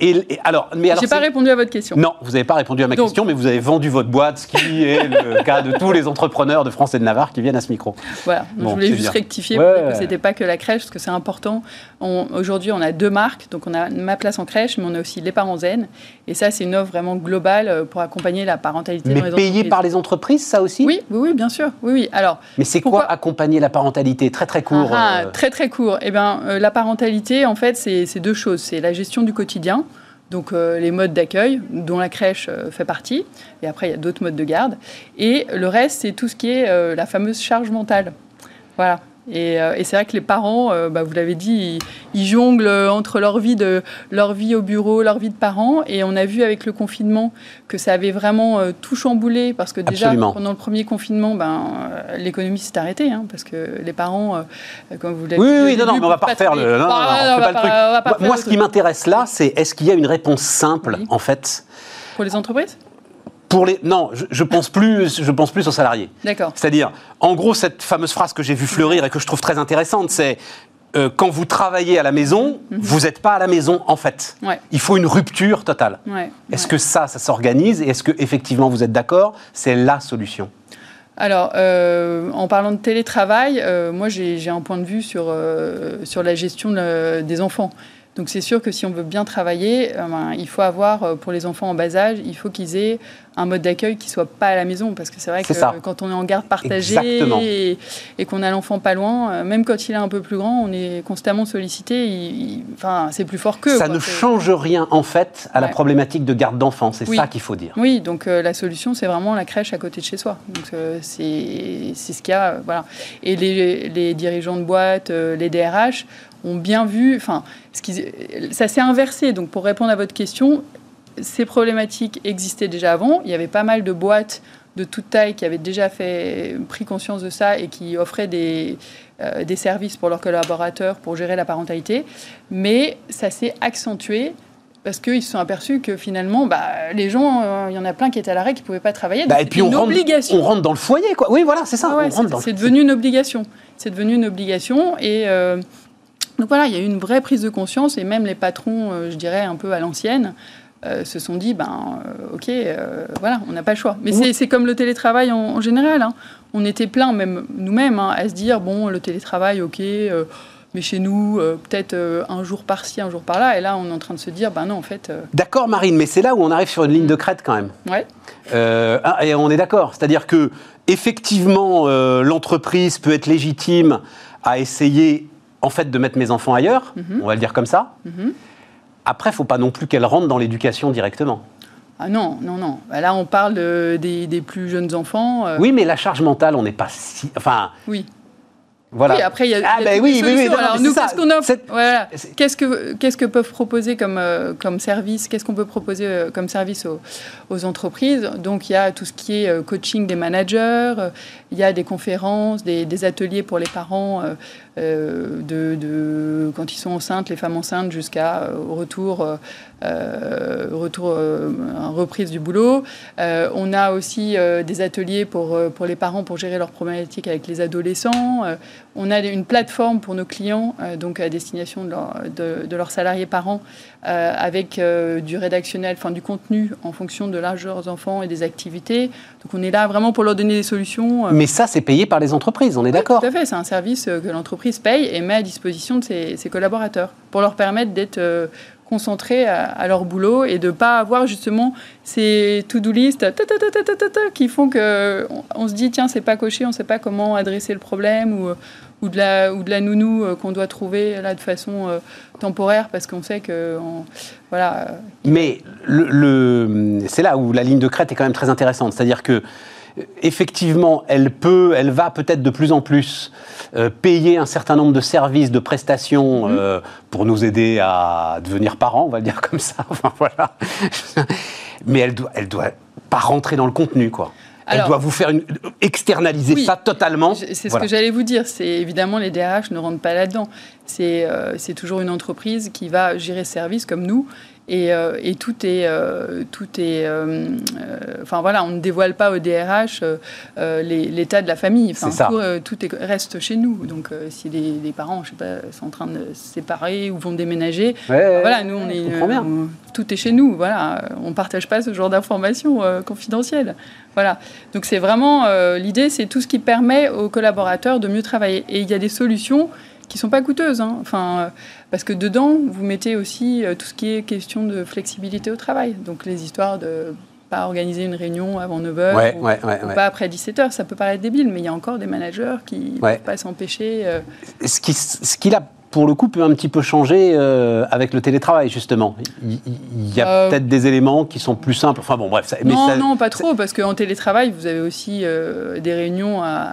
et, alors, mais alors, j'ai pas répondu à votre question. Non, vous n'avez pas répondu à ma question, mais vous avez vendu votre boîte, ce qui est le cas de tous les entrepreneurs de France et de Navarre qui viennent à ce micro. Voilà je voulais juste rectifier que ce n'était pas que la crèche, parce que c'est important. Aujourd'hui, on a deux marques. Donc, on a Ma Place en crèche, mais on a aussi Les Parents Zen. Et ça, c'est une offre vraiment globale euh, pour accompagner la parentalité mais payé par les entreprises, ça aussi? Oui, oui, oui, bien sûr. Oui, oui. Alors, mais c'est quoi accompagner la parentalité? Très, très court. Ah, euh. Très, très court. Eh bien, euh, la parentalité, en fait, c'est deux choses. C'est la gestion du quotidien donc les modes d'accueil, dont la crèche fait partie, et après il y a d'autres modes de garde, et le reste c'est tout ce qui est la fameuse charge mentale. Voilà. Euh, et, c'est vrai que les parents, euh, bah, vous l'avez dit, ils, jonglent entre leur vie, de, leur vie au bureau, leur vie de parents. Et on a vu avec le confinement que ça avait vraiment euh, tout chamboulé. Parce que déjà, pendant le premier confinement, ben, l'économie s'est arrêtée. Hein, parce que les parents, comme vous l'avez dit. Oui, oui, non, non, mais on va pas refaire le. Non, truc. Moi, ce qui m'intéresse là, c'est est-ce qu'il y a une réponse simple, en fait? Pour les entreprises? Pour les, non, je, pense plus, je pense plus aux salariés. D'accord. C'est-à-dire, en gros, cette fameuse phrase que j'ai vue fleurir et que je trouve très intéressante, c'est euh, quand vous travaillez à la maison, mhm. vous n'êtes pas à la maison en fait. Il faut une rupture totale. est-ce que ça, ça s'organise et est-ce que effectivement vous êtes d'accord? C'est la solution. Alors, euh, en parlant de télétravail, euh, moi j'ai un point de vue sur, sur la gestion des enfants. Donc c'est sûr que si on veut bien travailler, euh, ben, il faut avoir, euh, pour les enfants en bas âge, il faut qu'ils aient un mode d'accueil qui soit pas à la maison. Parce que c'est vrai que quand on est en garde partagée et, qu'on a l'enfant pas loin, euh, même quand il est un peu plus grand, on est constamment sollicité. enfin, c'est plus fort que. Ça ne change rien, en fait, à la problématique de garde d'enfants. C'est ça qu'il faut dire. Oui, donc la solution, c'est vraiment la crèche à côté de chez soi. Donc c'est ce qu'il y a. voilà. Et les, les, dirigeants de boîte, les DRH, ont bien vu, enfin, ça s'est inversé. Donc, pour répondre à votre question, ces problématiques existaient déjà avant. Il y avait pas mal de boîtes de toute taille qui avaient déjà fait, pris conscience de ça et qui offraient des, euh, des services pour leurs collaborateurs pour gérer la parentalité. Mais ça s'est accentué parce qu'ils se sont aperçus que finalement, bah, les gens, euh, il y en a plein qui étaient à l'arrêt, qui ne pouvaient pas travailler. Bah, et puis on rentre, obligation. on rentre dans le foyer, quoi. Oui, voilà, c'est ça. c'est devenu une obligation. C'est devenu une obligation. Et, euh, donc voilà, il y a eu une vraie prise de conscience et même les patrons, euh, je dirais un peu à l'ancienne, euh, se sont dit, ben euh, ok, voilà, on n'a pas le choix. Mais c'est comme le télétravail en, général. Hein. On était plein, même nous-mêmes, hein, à se dire, bon, le télétravail, ok, mais chez nous, peut-être un jour par-ci, un jour par-là. Et là, on est en train de se dire, ben non, en fait... D'accord, Marine, mais c'est là où on arrive sur une ligne de crête quand même. Ouais. Ah, et on est d'accord. C'est-à-dire que, effectivement, l'entreprise peut être légitime à essayer en fait de mettre mes enfants ailleurs, mhm. on va le dire comme ça. Mhm. Après, il ne faut pas non plus qu'elles rentrent dans l'éducation directement. Ah non, non, non. Bah là, on parle des, plus jeunes enfants. Euh. Oui, mais la charge mentale, on n'est pas si... Enfin, oui. Voilà. Oui, après, il y a, ah, ben oui, oui, oui, Alors, nous, qu'est-ce qu'on offre voilà. Qu'est-ce que, qu'est-ce que peuvent proposer comme, euh, comme service Qu'est-ce qu'on peut proposer euh, comme service aux, aux, entreprises? Donc, il y a tout ce qui est coaching des managers, il y a des conférences, des, des ateliers pour les parents euh, de, quand ils sont enceintes, les femmes enceintes, jusqu'à euh, retour, euh, retour reprise du boulot. on a aussi des ateliers pour, pour les parents pour gérer leurs problématiques avec les adolescents. on a une plateforme pour nos clients, donc à destination de, de, leurs salariés parents, avec du rédactionnel, enfin du contenu en fonction de l'âge de leurs enfants et des activités. Donc on est là vraiment pour leur donner des solutions. Mais ça, c'est payé par les entreprises, on est d'accord Tout à fait, c'est un service que l'entreprise paye et met à disposition de ses, collaborateurs pour leur permettre d'être euh, concentrés à, leur boulot et de pas avoir justement ces to-do list qui font que on, se dit tiens c'est pas coché, on sait pas comment adresser le problème ou, ou, de, la, ou de la nounou euh, qu'on doit trouver là de façon euh, temporaire parce qu'on sait que voilà. Mais le, c'est là où la ligne de crête est quand même très intéressante, c'est-à-dire que effectivement, elle peut, elle va peut-être de plus en plus euh, payer un certain nombre de services, de prestations mhm. euh, pour nous aider à devenir parents, on va le dire comme ça. Enfin, voilà. Mais elle doit, elle doit pas rentrer dans le contenu, quoi. Elle doit vous faire une, externaliser ça totalement. C'est ce que j'allais vous dire. C'est évidemment les DRH ne rentrent pas là-dedans. C'est euh, toujours une entreprise qui va gérer ce service comme nous euh, et, tout est, euh, tout est, euh, enfin voilà, on ne dévoile pas au DRH l'état de la famille. Enfin, tout, tout reste chez nous. Donc, si les, parents, je sais pas, sont en train de se séparer ou vont déménager, voilà, nous on est, tout est chez nous. Voilà, on partage pas ce genre d'informations confidentielles. Voilà. Donc c'est vraiment l'idée, c'est tout ce qui permet aux collaborateurs de mieux travailler. Et il y a des solutions qui sont pas coûteuses. Hein. Enfin, parce que dedans, vous mettez aussi euh, tout ce qui est question de flexibilité au travail. Donc les histoires de pas organiser une réunion avant 9h ou, pas après 17h. Ça peut paraître débile, mais il y a encore des managers qui ne peuvent pas s'empêcher. Euh. Ce qu'il ce qui a pour le coup, peut un petit peu changer euh, avec le télétravail, justement. Il y a euh, peut-être des éléments qui sont plus simples. Enfin bon, bref. non, non, pas trop, parce qu'en télétravail, vous avez aussi euh, des réunions à,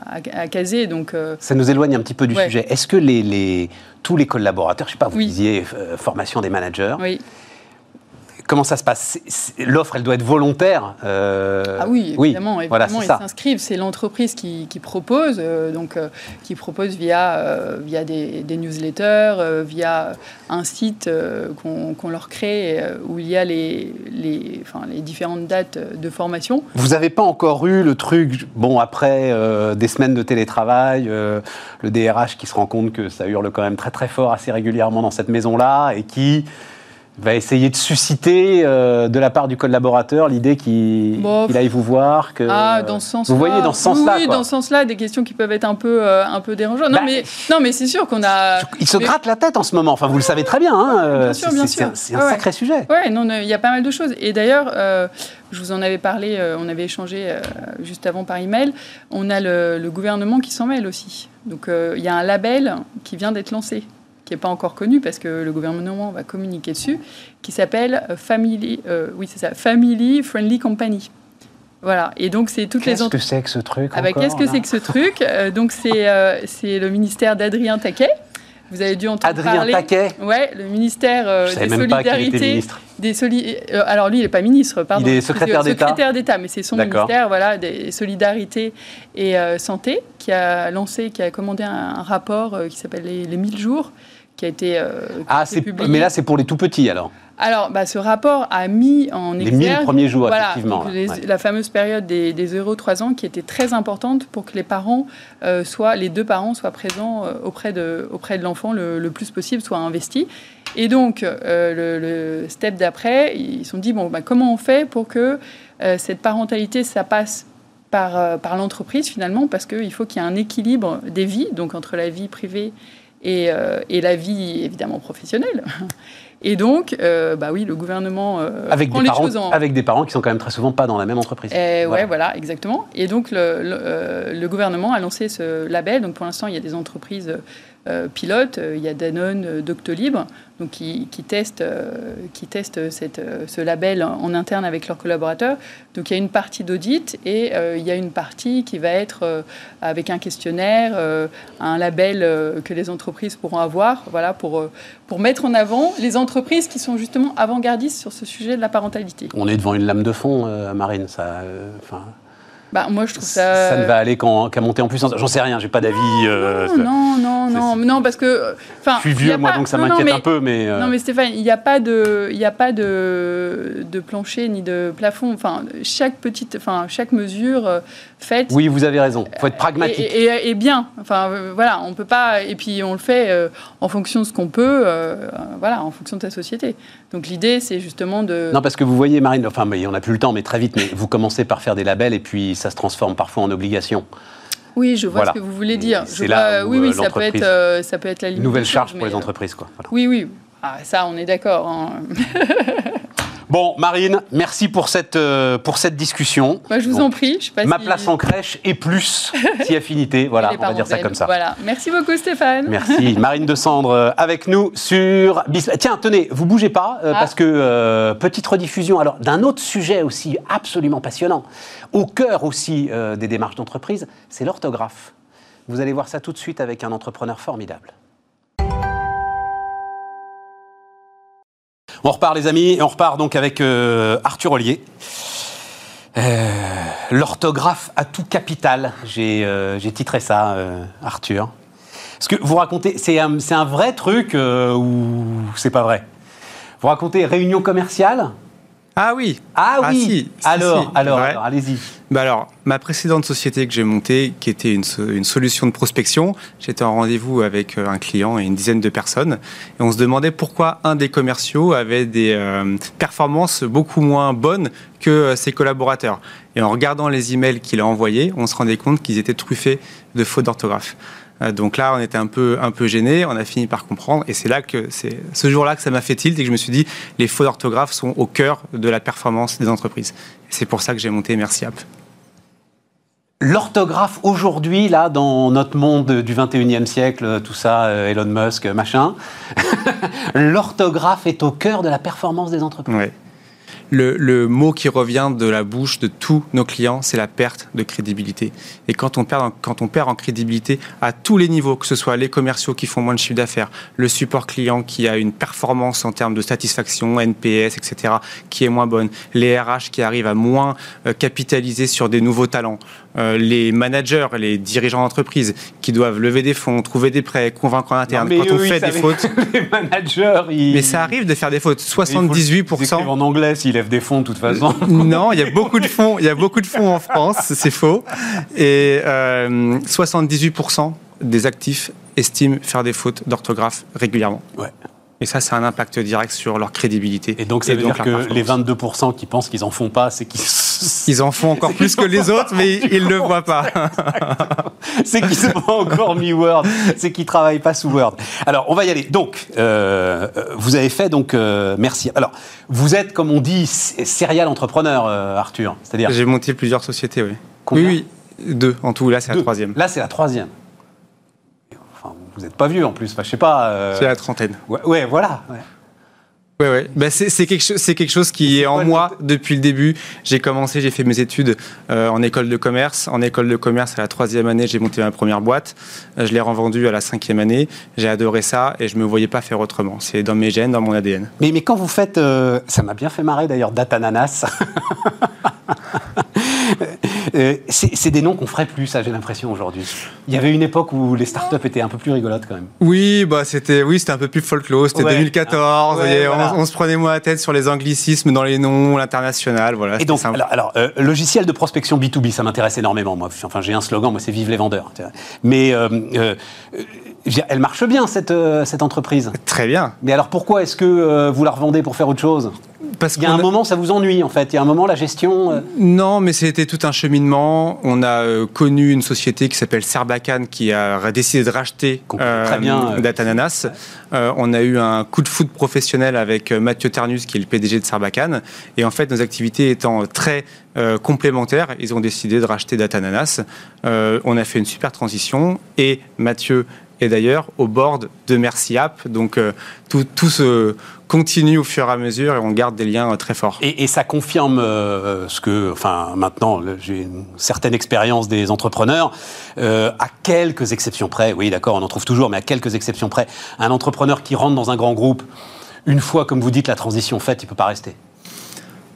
caser. Donc, Ça nous éloigne un petit peu du sujet. Est-ce que les, tous les collaborateurs, je ne sais pas, vous disiez formation des managers, oui comment ça se passe L'offre, elle doit être volontaire euh, Ah oui, évidemment, évidemment ils s'inscrivent. C'est l'entreprise qui, propose, euh, donc euh, qui propose via, via des, newsletters, via un site qu'on leur crée où il y a les, les, enfin, les différentes dates de formation. Vous n'avez pas encore eu le truc, bon, après des semaines de télétravail, le DRH qui se rend compte que ça hurle quand même très très fort assez régulièrement dans cette maison-là et qui va essayer de susciter euh, de la part du collaborateur l'idée qu'il aille vous voir que ah, dans ce sens vous voyez dans ce sens-là oui, dans ce sens-là des questions qui peuvent être un peu euh, un peu dérangeantes. Non bah, mais non mais c'est sûr qu'on a il se gratte la tête en ce moment. Enfin vous le savez très bien hein, bien sûr bien sûr. c'est un, sacré sujet. ouais. Non il y a pas mal de choses. Et d'ailleurs je vous en avais parlé on avait échangé juste avant par email. On a le, le gouvernement qui s'en mêle aussi. Donc il y a un label qui vient d'être lancé qui n'est pas encore connu parce que le gouvernement va communiquer dessus, qui s'appelle euh, Family, euh, oui c'est ça, Family Friendly Company. Voilà, et donc c'est toutes les Qu'est-ce que c'est que ce truc ah bah, Qu'est-ce que c'est que ce truc euh, Donc c'est c'est le ministère d'Adrien Taquet. Vous avez dû entendre Adrien parler. Taquet Ouais, le ministère des solidarités. Des soli... alors lui, il n'est pas ministre, pardon. Il est secrétaire d'État. Secrétaire d'État, mais c'est son ministère, voilà, des solidarités et santé, qui a lancé, qui a commandé un, rapport qui s'appelle les, les 1000 jours, qui a été. Euh, ah, mais là, c'est pour les tout petits alors alors, bah, ce rapport a mis en exergue... Les 1000 premiers jours, effectivement. La fameuse période des, des 0-3 ans qui était très importante pour que les parents euh, soient, les deux parents soient présents euh, auprès de, auprès de l'enfant le, plus possible, soient investis. Et donc, le, step d'après, ils se sont dit, bon, bah, comment on fait pour que cette parentalité, ça passe par, par l'entreprise finalement, parce qu'il faut qu'il y ait un équilibre des vies, donc entre la vie privée euh, et, la vie évidemment professionnelle. Et donc, euh, bah oui, le gouvernement euh, avec des parents, Avec des parents qui sont quand même très souvent pas dans la même entreprise. Et, voilà. Ouais, voilà, exactement. Et donc, le, le, gouvernement a lancé ce label. Donc, pour l'instant, il y a des entreprises euh, pilote. Euh, il y a Danone, euh, Doctolib, donc qui, qui testent, qui testent cette, ce label en interne avec leurs collaborateurs. Donc il y a une partie d'audit et il y a une partie qui va être avec un questionnaire, un label que les entreprises pourront avoir, voilà, pour, pour mettre en avant les entreprises qui sont justement avant-gardistes sur ce sujet de la parentalité. On est devant une lame de fond, Marine. Ça, bah, moi, je trouve ça. Ça ne va aller qu'à monter en puissance. J'en sais rien, j'ai pas d'avis. Euh, non, non, non, non, parce que. Je suis vieux, moi, donc ça m'inquiète un peu, mais. Euh, non, mais Stéphane, il n'y a pas de, il a pas de, de plancher ni de plafond. Enfin, chaque petite, enfin, chaque mesure euh. Oui, vous avez raison. Il faut être pragmatique. Et, bien. Enfin, voilà, on peut pas. Et puis, on le fait en fonction de ce qu'on peut. voilà, en fonction de ta société. Donc, l'idée, c'est justement de. Non, parce que vous voyez, Marine. Enfin, mais on n'a plus le temps, mais très vite. Mais vous commencez par faire des labels et puis ça se transforme parfois en obligation. Oui, je vois ce que vous voulez dire. C'est là oui, oui, ça peut être, euh, ça peut être la limite. Nouvelle charge pour les euh, entreprises, quoi. Oui, oui. Ah, ça, on est d'accord. Hein. Bon, Marine, merci pour cette, euh, pour cette discussion. Moi, je vous en prie. Je Ma place en crèche et plus, si affinité. Voilà, on va dire ça comme ça. Voilà. Merci beaucoup, Stéphane. Merci. Marine de Cendre euh, avec nous sur Tiens, tenez, vous bougez pas, euh, ah. parce que petite rediffusion alors d'un autre sujet aussi absolument passionnant, au cœur aussi des démarches d'entreprise, c'est l'orthographe. Vous allez voir ça tout de suite avec un entrepreneur formidable. On repart les amis, et on repart donc avec euh, Arthur Ollier. Euh, l'orthographe à tout capital, j'ai euh, titré ça, Arthur. Ce que vous racontez, c'est un, un, vrai truc ou c'est pas vrai? Vous racontez réunion commerciale? Ah oui. Ah, ah oui. alors, alors, allez-y. Bah alors, ma précédente société que j'ai montée, qui était une, une solution de prospection, j'étais en rendez-vous avec euh, un client et une dizaine de personnes, et on se demandait pourquoi un des commerciaux avait des euh, performances beaucoup moins bonnes que euh, ses collaborateurs. Et en regardant les emails qu'il a envoyés, on se rendait compte qu'ils étaient truffés de fautes d'orthographe. Euh, donc là, on était un peu, un peu gêné, on a fini par comprendre, et c'est là que c'est ce jour-là que ça m'a fait tilt et que je me suis dit, les faux d'orthographe sont au cœur de la performance des entreprises. C'est pour ça que j'ai monté Merci L'orthographe aujourd'hui, là, dans notre monde du 21e siècle, tout ça, euh, Elon Musk, machin, l'orthographe est au cœur de la performance des entreprises le, mot qui revient de la bouche de tous nos clients, c'est la perte de crédibilité. Et quand on, perd en, quand on perd en crédibilité à tous les niveaux, que ce soit les commerciaux qui font moins de chiffre d'affaires, le support client qui a une performance en termes de satisfaction, NPS, etc., qui est moins bonne, les RH qui arrivent à moins euh, capitaliser sur des nouveaux talents, euh, les managers, les dirigeants d'entreprise qui doivent lever des fonds, trouver des prêts, convaincre en interne. quand on fait des fautes. les managers, Mais ça arrive de faire des fautes. 78%. en anglais s'ils des fonds de toute façon. non, il y a beaucoup de fonds. Il y a beaucoup de fonds en France, c'est faux. Et 78% euh, des actifs estiment faire des fautes d'orthographe régulièrement. Ouais. Et ça, c'est un impact direct sur leur crédibilité. Et donc, ça veut dire que les 22% qui pensent qu'ils en font pas, c'est qu'ils... Ils en font encore plus que les autres, mais ils ne le voient pas. c'est qu'ils pas encore mis Word, c'est qu'ils ne travaillent pas sous Word. Alors, on va y aller. Donc, euh, vous avez fait, donc, euh, merci. Alors, vous êtes, comme on dit, serial entrepreneur, euh, Arthur. C'est-à-dire... J'ai monté plusieurs sociétés, oui. oui, oui, deux en tout. Là, c'est la troisième. Là, c'est la troisième vous n'êtes pas vieux en plus. Enfin, je sais pas. Euh, c'est la trentaine. Ouais, voilà. Ouais. Ouais, bah, c'est quelque, chose, quelque chose qui est en moi depuis le début. J'ai commencé, j'ai fait mes études euh, en école de commerce. En école de commerce, à la troisième année, j'ai monté ma première boîte. Euh, je l'ai revendue à la cinquième année. J'ai adoré ça et je ne me voyais pas faire autrement. C'est dans mes gènes, dans mon ADN. Mais, mais quand vous faites, ça m'a bien fait marrer d'ailleurs, Datananas. Euh, c'est des noms qu'on ferait plus, ça, j'ai l'impression, aujourd'hui. Il y avait une époque où les startups étaient un peu plus rigolotes, quand même. Oui, bah, c'était oui, un peu plus folklore. C'était 2014. on, se prenait moins la tête sur les anglicismes dans les noms, l'international. Voilà, et donc, alors, euh, logiciel de prospection B2B, ça m'intéresse énormément, moi. Enfin, j'ai un slogan, moi, c'est Vive les vendeurs. Mais euh, elle marche bien, cette, cette entreprise. Très bien. Mais alors, pourquoi est-ce que vous la revendez pour faire autre chose? Parce qu'il y a un moment, ça vous ennuie en fait. Il y a un moment, la gestion. Euh, non, mais c'était tout un cheminement. On a euh, connu une société qui s'appelle Serbacan qui a décidé de racheter euh, Datananas. on a eu un coup de foot professionnel avec Mathieu Ternus, qui est le PDG de Serbacan. Et en fait, nos activités étant très complémentaires, ils ont décidé de racheter Datananas. on a fait une super transition et Mathieu et d'ailleurs au board de Merci App. Donc euh, tout, tout, se continue au fur et à mesure et on garde des liens euh, très forts. Et, ça confirme euh, ce que, enfin maintenant j'ai une certaine expérience des entrepreneurs, à quelques exceptions près, oui d'accord on en trouve toujours, mais à quelques exceptions près, un entrepreneur qui rentre dans un grand groupe, une fois comme vous dites la transition faite, il ne peut pas rester.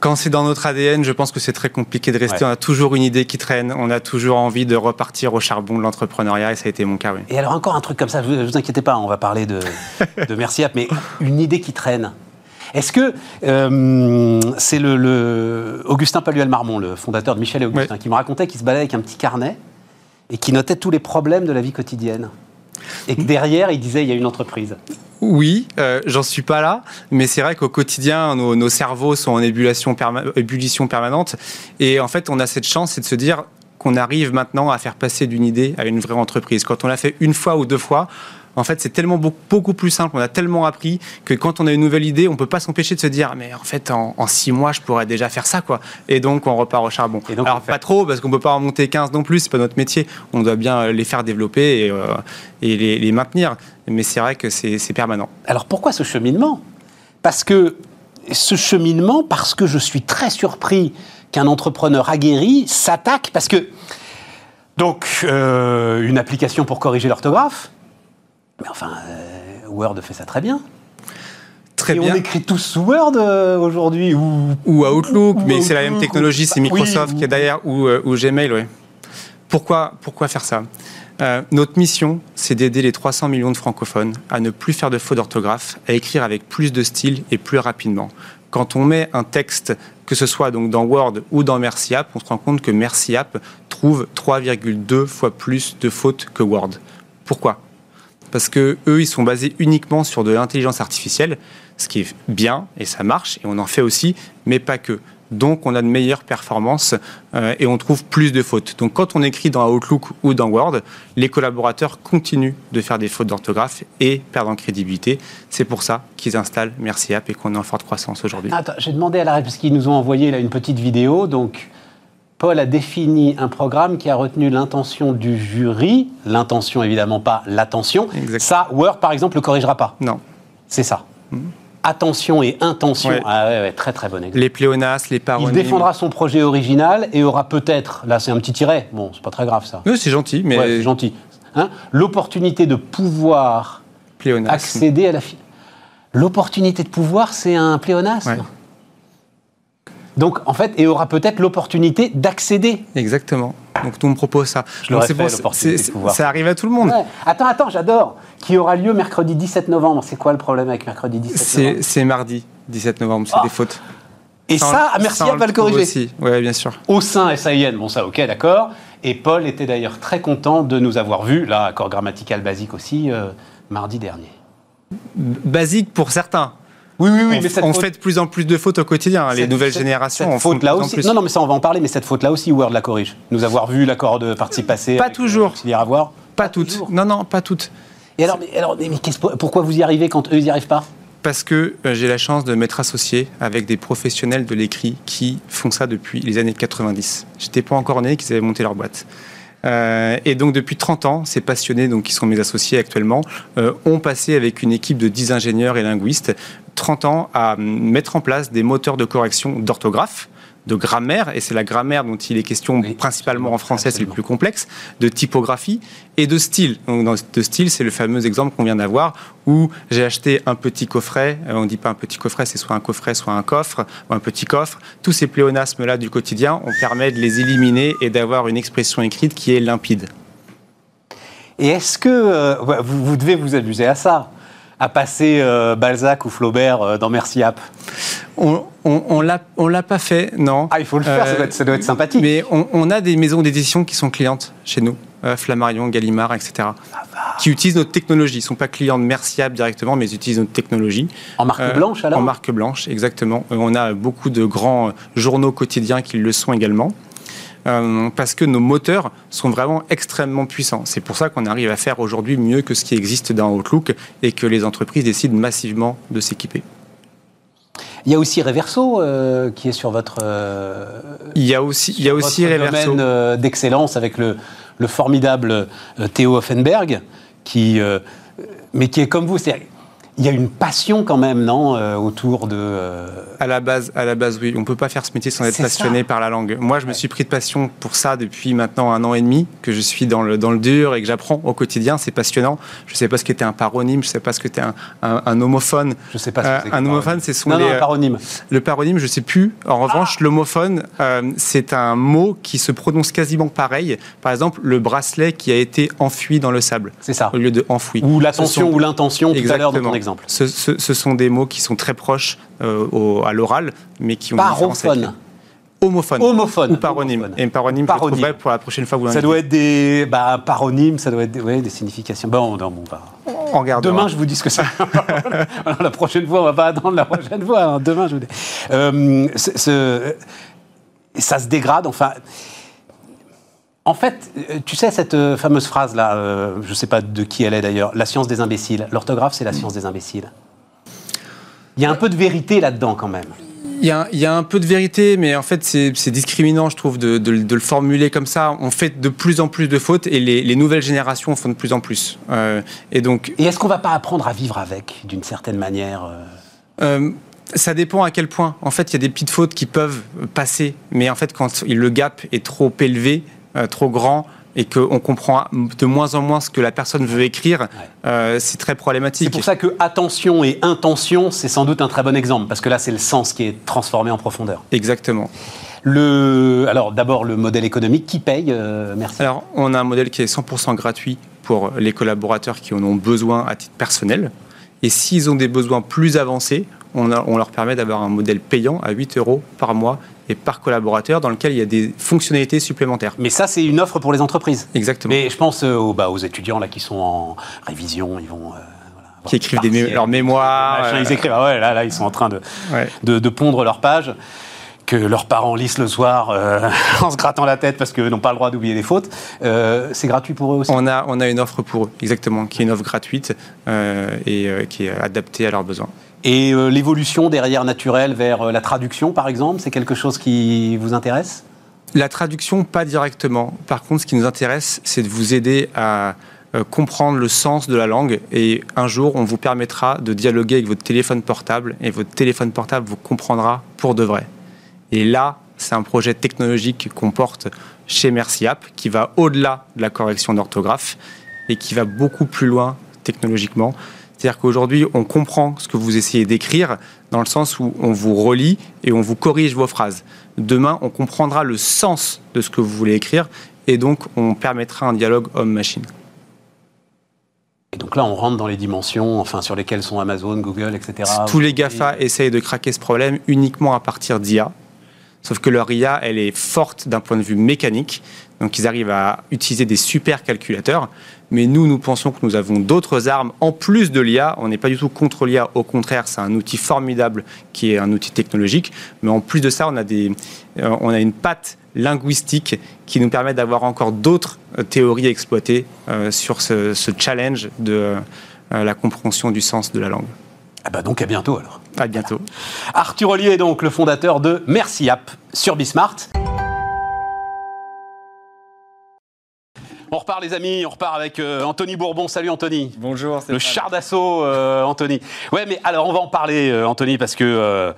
Quand c'est dans notre ADN, je pense que c'est très compliqué de rester. On a toujours une idée qui traîne, on a toujours envie de repartir au charbon de l'entrepreneuriat et ça a été mon cas. Oui. Et alors encore un truc comme ça, ne vous, inquiétez pas, on va parler de, de Merci mais une idée qui traîne. Est-ce que euh, c'est le, Augustin Paluel-Marmont, le fondateur de Michel et Augustin, qui me racontait qu'il se baladait avec un petit carnet et qui notait tous les problèmes de la vie quotidienne et que derrière, il disait il y a une entreprise. Oui, euh, j'en suis pas là, mais c'est vrai qu'au quotidien, nos, cerveaux sont en ébullition, ébullition permanente. Et en fait, on a cette chance, c'est de se dire qu'on arrive maintenant à faire passer d'une idée à une vraie entreprise. Quand on l'a fait une fois ou deux fois, en fait, c'est tellement beaucoup plus simple, on a tellement appris que quand on a une nouvelle idée, on peut pas s'empêcher de se dire, mais en fait, en, six mois, je pourrais déjà faire ça, quoi. Et donc, on repart au charbon. Et donc, Alors, pas trop, parce qu'on peut pas en monter 15 non plus, c'est pas notre métier. On doit bien les faire développer et, euh, les, maintenir. Mais c'est vrai que c'est permanent. Alors, pourquoi ce cheminement? Parce que ce cheminement, parce que je suis très surpris qu'un entrepreneur aguerri s'attaque, parce que donc euh, une application pour corriger l'orthographe, mais enfin, euh, Word fait ça très bien. Très et bien. on écrit tous sous Word euh, aujourd'hui ou, ou Outlook, mais c'est la même technologie, c'est Microsoft qui est derrière ou, euh, ou Gmail, oui. Pourquoi, pourquoi faire ça? Notre mission, c'est d'aider les 300 millions de francophones à ne plus faire de fautes d'orthographe, à écrire avec plus de style et plus rapidement. Quand on met un texte, que ce soit donc dans Word ou dans Merci App, on se rend compte que Merci App trouve 3,2 fois plus de fautes que Word. Pourquoi? Parce que eux, ils sont basés uniquement sur de l'intelligence artificielle, ce qui est bien et ça marche et on en fait aussi, mais pas que. Donc on a de meilleures performances euh, et on trouve plus de fautes. Donc quand on écrit dans Outlook ou dans Word, les collaborateurs continuent de faire des fautes d'orthographe et perdent en crédibilité. C'est pour ça qu'ils installent Merci App et qu'on est en forte croissance aujourd'hui. Attends, j'ai demandé à la parce qu'ils nous ont envoyé là une petite vidéo, donc Paul a défini un programme qui a retenu l'intention du jury, l'intention évidemment pas l'attention. Ça, Word par exemple le corrigera pas. Non. C'est ça. Hmm. Attention et intention. Ah ouais, très très bon exemple. Les pléonasmes, les paronies. Il défendra son projet original et aura peut-être, là c'est un petit tiret, bon c'est pas très grave ça. Oui, c'est gentil, mais. c'est gentil. Hein? L'opportunité de pouvoir accéder à la. L'opportunité de pouvoir, c'est un pléonasme? Donc, en fait, et aura peut-être l'opportunité d'accéder. Exactement. Donc, tout me propose ça. Je Donc, c'est Ça arrive à tout le monde. Attends, attends, j'adore. Qui aura lieu mercredi 17 novembre. C'est quoi le problème avec mercredi 17 novembre C'est mardi 17 novembre, c'est ah. des fautes. Et ça, merci à va le corriger. Aussi. Oui, bien sûr. Au sein SAIN, bon ça, ok, d'accord. Et Paul était d'ailleurs très content de nous avoir vus, là, accord grammatical basique aussi, euh, mardi dernier. basique pour certains. Oui, oui, oui, on, mais cette on faute- fait de plus en plus de fautes au quotidien. hein. Les nouvelles cette- générations cette en font de faute là plus en aussi. plus. Non, non, mais ça, on va en parler, mais cette faute là aussi, Word la corrige. Nous avoir vu l'accord de partie passée. Pas euh, toujours. voir. Pas toutes. toujours. Non, non, pas toutes. Et alors, mais, alors, mais, pourquoi vous y arrivez quand eux, ils n'y arrivent pas? Parce que euh, j'ai la chance de m'être associé avec des professionnels de l'écrit qui font ça depuis les années 90. J'étais pas encore né qu'ils avaient monté leur boîte. Euh, et donc depuis 30 ans, ces passionnés, donc qui sont mes associés actuellement, euh, ont passé avec une équipe de 10 ingénieurs et linguistes 30 ans à mm, mettre en place des moteurs de correction d'orthographe, de grammaire, et c'est la grammaire dont il est question Oui, principalement en français, c'est le plus complexe, de typographie et de style. Donc, dans, de style, c'est le fameux exemple qu'on vient d'avoir où j'ai acheté un petit coffret. euh, on ne dit pas un petit coffret, c'est soit un coffret, soit un coffre, ou un petit coffre. Tous ces pléonasmes-là du quotidien, on permet de les éliminer et d'avoir une expression écrite qui est limpide. Et est-ce que euh, vous, vous devez vous amuser à ça À passer euh, Balzac ou Flaubert euh, dans Merci App On on, on l'a on l'a pas fait, non. Ah, il faut le faire, ça, Euh, doit être, ça doit être sympathique. Mais on, on a des maisons d'édition qui sont clientes chez nous, euh, Flammarion, Gallimard, etc., qui utilisent notre technologie. Ils ne sont pas clients de Merciable directement, mais ils utilisent notre technologie. En marque Euh, blanche, alors? En marque blanche, exactement. Euh, On a beaucoup de grands euh, journaux quotidiens qui le sont également. Euh, parce que nos moteurs sont vraiment extrêmement puissants. C'est pour ça qu'on arrive à faire aujourd'hui mieux que ce qui existe dans Outlook et que les entreprises décident massivement de s'équiper. Il y a aussi Reverso euh, qui est sur votre, euh, Il y a aussi, il y a aussi Reverso. domaine d'excellence avec le, le formidable Théo Offenberg, qui, mais qui est comme vous. Il y a une passion quand même, non, euh, autour de. euh, À la base, à la base, oui. On peut pas faire ce métier sans être passionné ça. par la langue. Moi, je me suis pris de passion pour ça depuis maintenant un an et demi, que je suis dans le, dans le dur et que j'apprends au quotidien. C'est passionnant. Je sais pas ce qu'était un paronyme, je sais pas ce qu'était un, un, un homophone. Je sais pas. ce que Euh, un homophone, c'est son Non, non, les, un euh, paronyme. Le paronyme, je sais plus. En revanche, l'homophone, c'est un mot qui se prononce quasiment pareil. Par exemple, le bracelet qui a été enfui dans le sable C'est ça. au lieu de enfoui. Ou l'attention sont- ou l'intention tout à exemple. Ce, ce- ce sont des mots qui sont très proches euh, au- à l'oral, mais qui ont une différence avec Parophone. Homophone. Homophone. Ou paronyme. Homophone. Et paronyme, je Paronyme. trouverai pour la prochaine fois vous Ça doit être des bah, paronymes, ça doit être des, ouais, des significations. Bon, non, bon, bah. On. Demain, je vous dis ce que c'est. la prochaine fois, on va pas attendre la prochaine fois. hein. Demain, je vous dis. Euh, ce- ce- ça se dégrade. Enfin, en fait, euh, tu sais cette euh, fameuse phrase là, euh, je sais pas de qui elle est d'ailleurs, la science des imbéciles. L'orthographe, c'est la science des imbéciles. Il y a un peu de vérité là-dedans quand même. Il y, a, il y a un peu de vérité, mais en fait, c'est discriminant, je trouve, de, de- de le formuler comme ça. On fait de plus en plus de fautes et les, les nouvelles générations en font de plus en plus. Euh, et donc, Et est-ce qu'on va pas apprendre à vivre avec, d'une certaine manière Euh, ça dépend à quel point. En fait, il y a des petites fautes qui peuvent passer, mais en fait, quand le gap est trop élevé, euh, trop grand, et qu'on comprend de moins en moins ce que la personne veut écrire, euh, c'est très problématique. C'est pour ça que attention et intention, c'est sans doute un très bon exemple, parce que là, c'est le sens qui est transformé en profondeur. Exactement. Le, alors d'abord le modèle économique qui paye, euh, merci. Alors, on a un modèle qui est 100% gratuit pour les collaborateurs qui en ont besoin à titre personnel. Et s'ils ont des besoins plus avancés, on, a- on leur permet d'avoir un modèle payant à 8 euros par mois et par collaborateur dans lequel il y a des fonctionnalités supplémentaires. Mais ça, c'est une offre pour les entreprises. Exactement. Mais je pense euh, aux, bah, aux étudiants là qui sont en révision, ils vont euh, Qui écrivent des mé- partiels, leurs mémoires, machin, euh, Ils écrivent. Ah ouais, là, là, ils sont en train de, Ouais. de, de pondre leur page que leurs parents lisent le soir euh, en se grattant la tête parce qu'ils n'ont pas le droit d'oublier des fautes. Euh, c'est gratuit pour eux aussi? On a, on a une offre pour eux, exactement, qui est une offre gratuite et qui est adaptée à leurs besoins. Et euh, l'évolution derrière naturelle vers euh, la traduction, par exemple, c'est quelque chose qui vous intéresse? La traduction, pas directement. Par contre, ce qui nous intéresse, c'est de vous aider à euh, comprendre le sens de la langue. Et un jour, on vous permettra de dialoguer avec votre téléphone portable et votre téléphone portable vous comprendra pour de vrai. Et là, c'est un projet technologique qu'on porte chez MerciApp qui va au-delà de la correction d'orthographe et qui va beaucoup plus loin technologiquement. C'est-à-dire qu'aujourd'hui, on comprend ce que vous essayez d'écrire dans le sens où on vous relit et on vous corrige vos phrases. Demain, on comprendra le sens de ce que vous voulez écrire et donc on permettra un dialogue homme-machine. Et donc là, on rentre dans les dimensions enfin, sur lesquelles sont Amazon, Google, etc. Tous les GAFA essayent de craquer ce problème uniquement à partir d'IA. Sauf que leur IA, elle est forte d'un point de vue mécanique. Donc ils arrivent à utiliser des super calculateurs. Mais nous, nous pensons que nous avons d'autres armes en plus de l'IA. On n'est pas du tout contre l'IA. Au contraire, c'est un outil formidable qui est un outil technologique. Mais en plus de ça, on a, des, euh, on a une patte linguistique qui nous permet d'avoir encore d'autres euh, théories à exploiter euh, sur ce, challenge de la compréhension du sens de la langue. Ah bah donc à bientôt alors. À bientôt. Arthur Ollier est donc le fondateur de Merci App sur Bismart. On repart les amis, on repart avec euh, Anthony Bourbon. Salut Anthony. Bonjour. Le char d'assaut euh, Anthony. Ouais mais alors on va en parler euh, Anthony parce que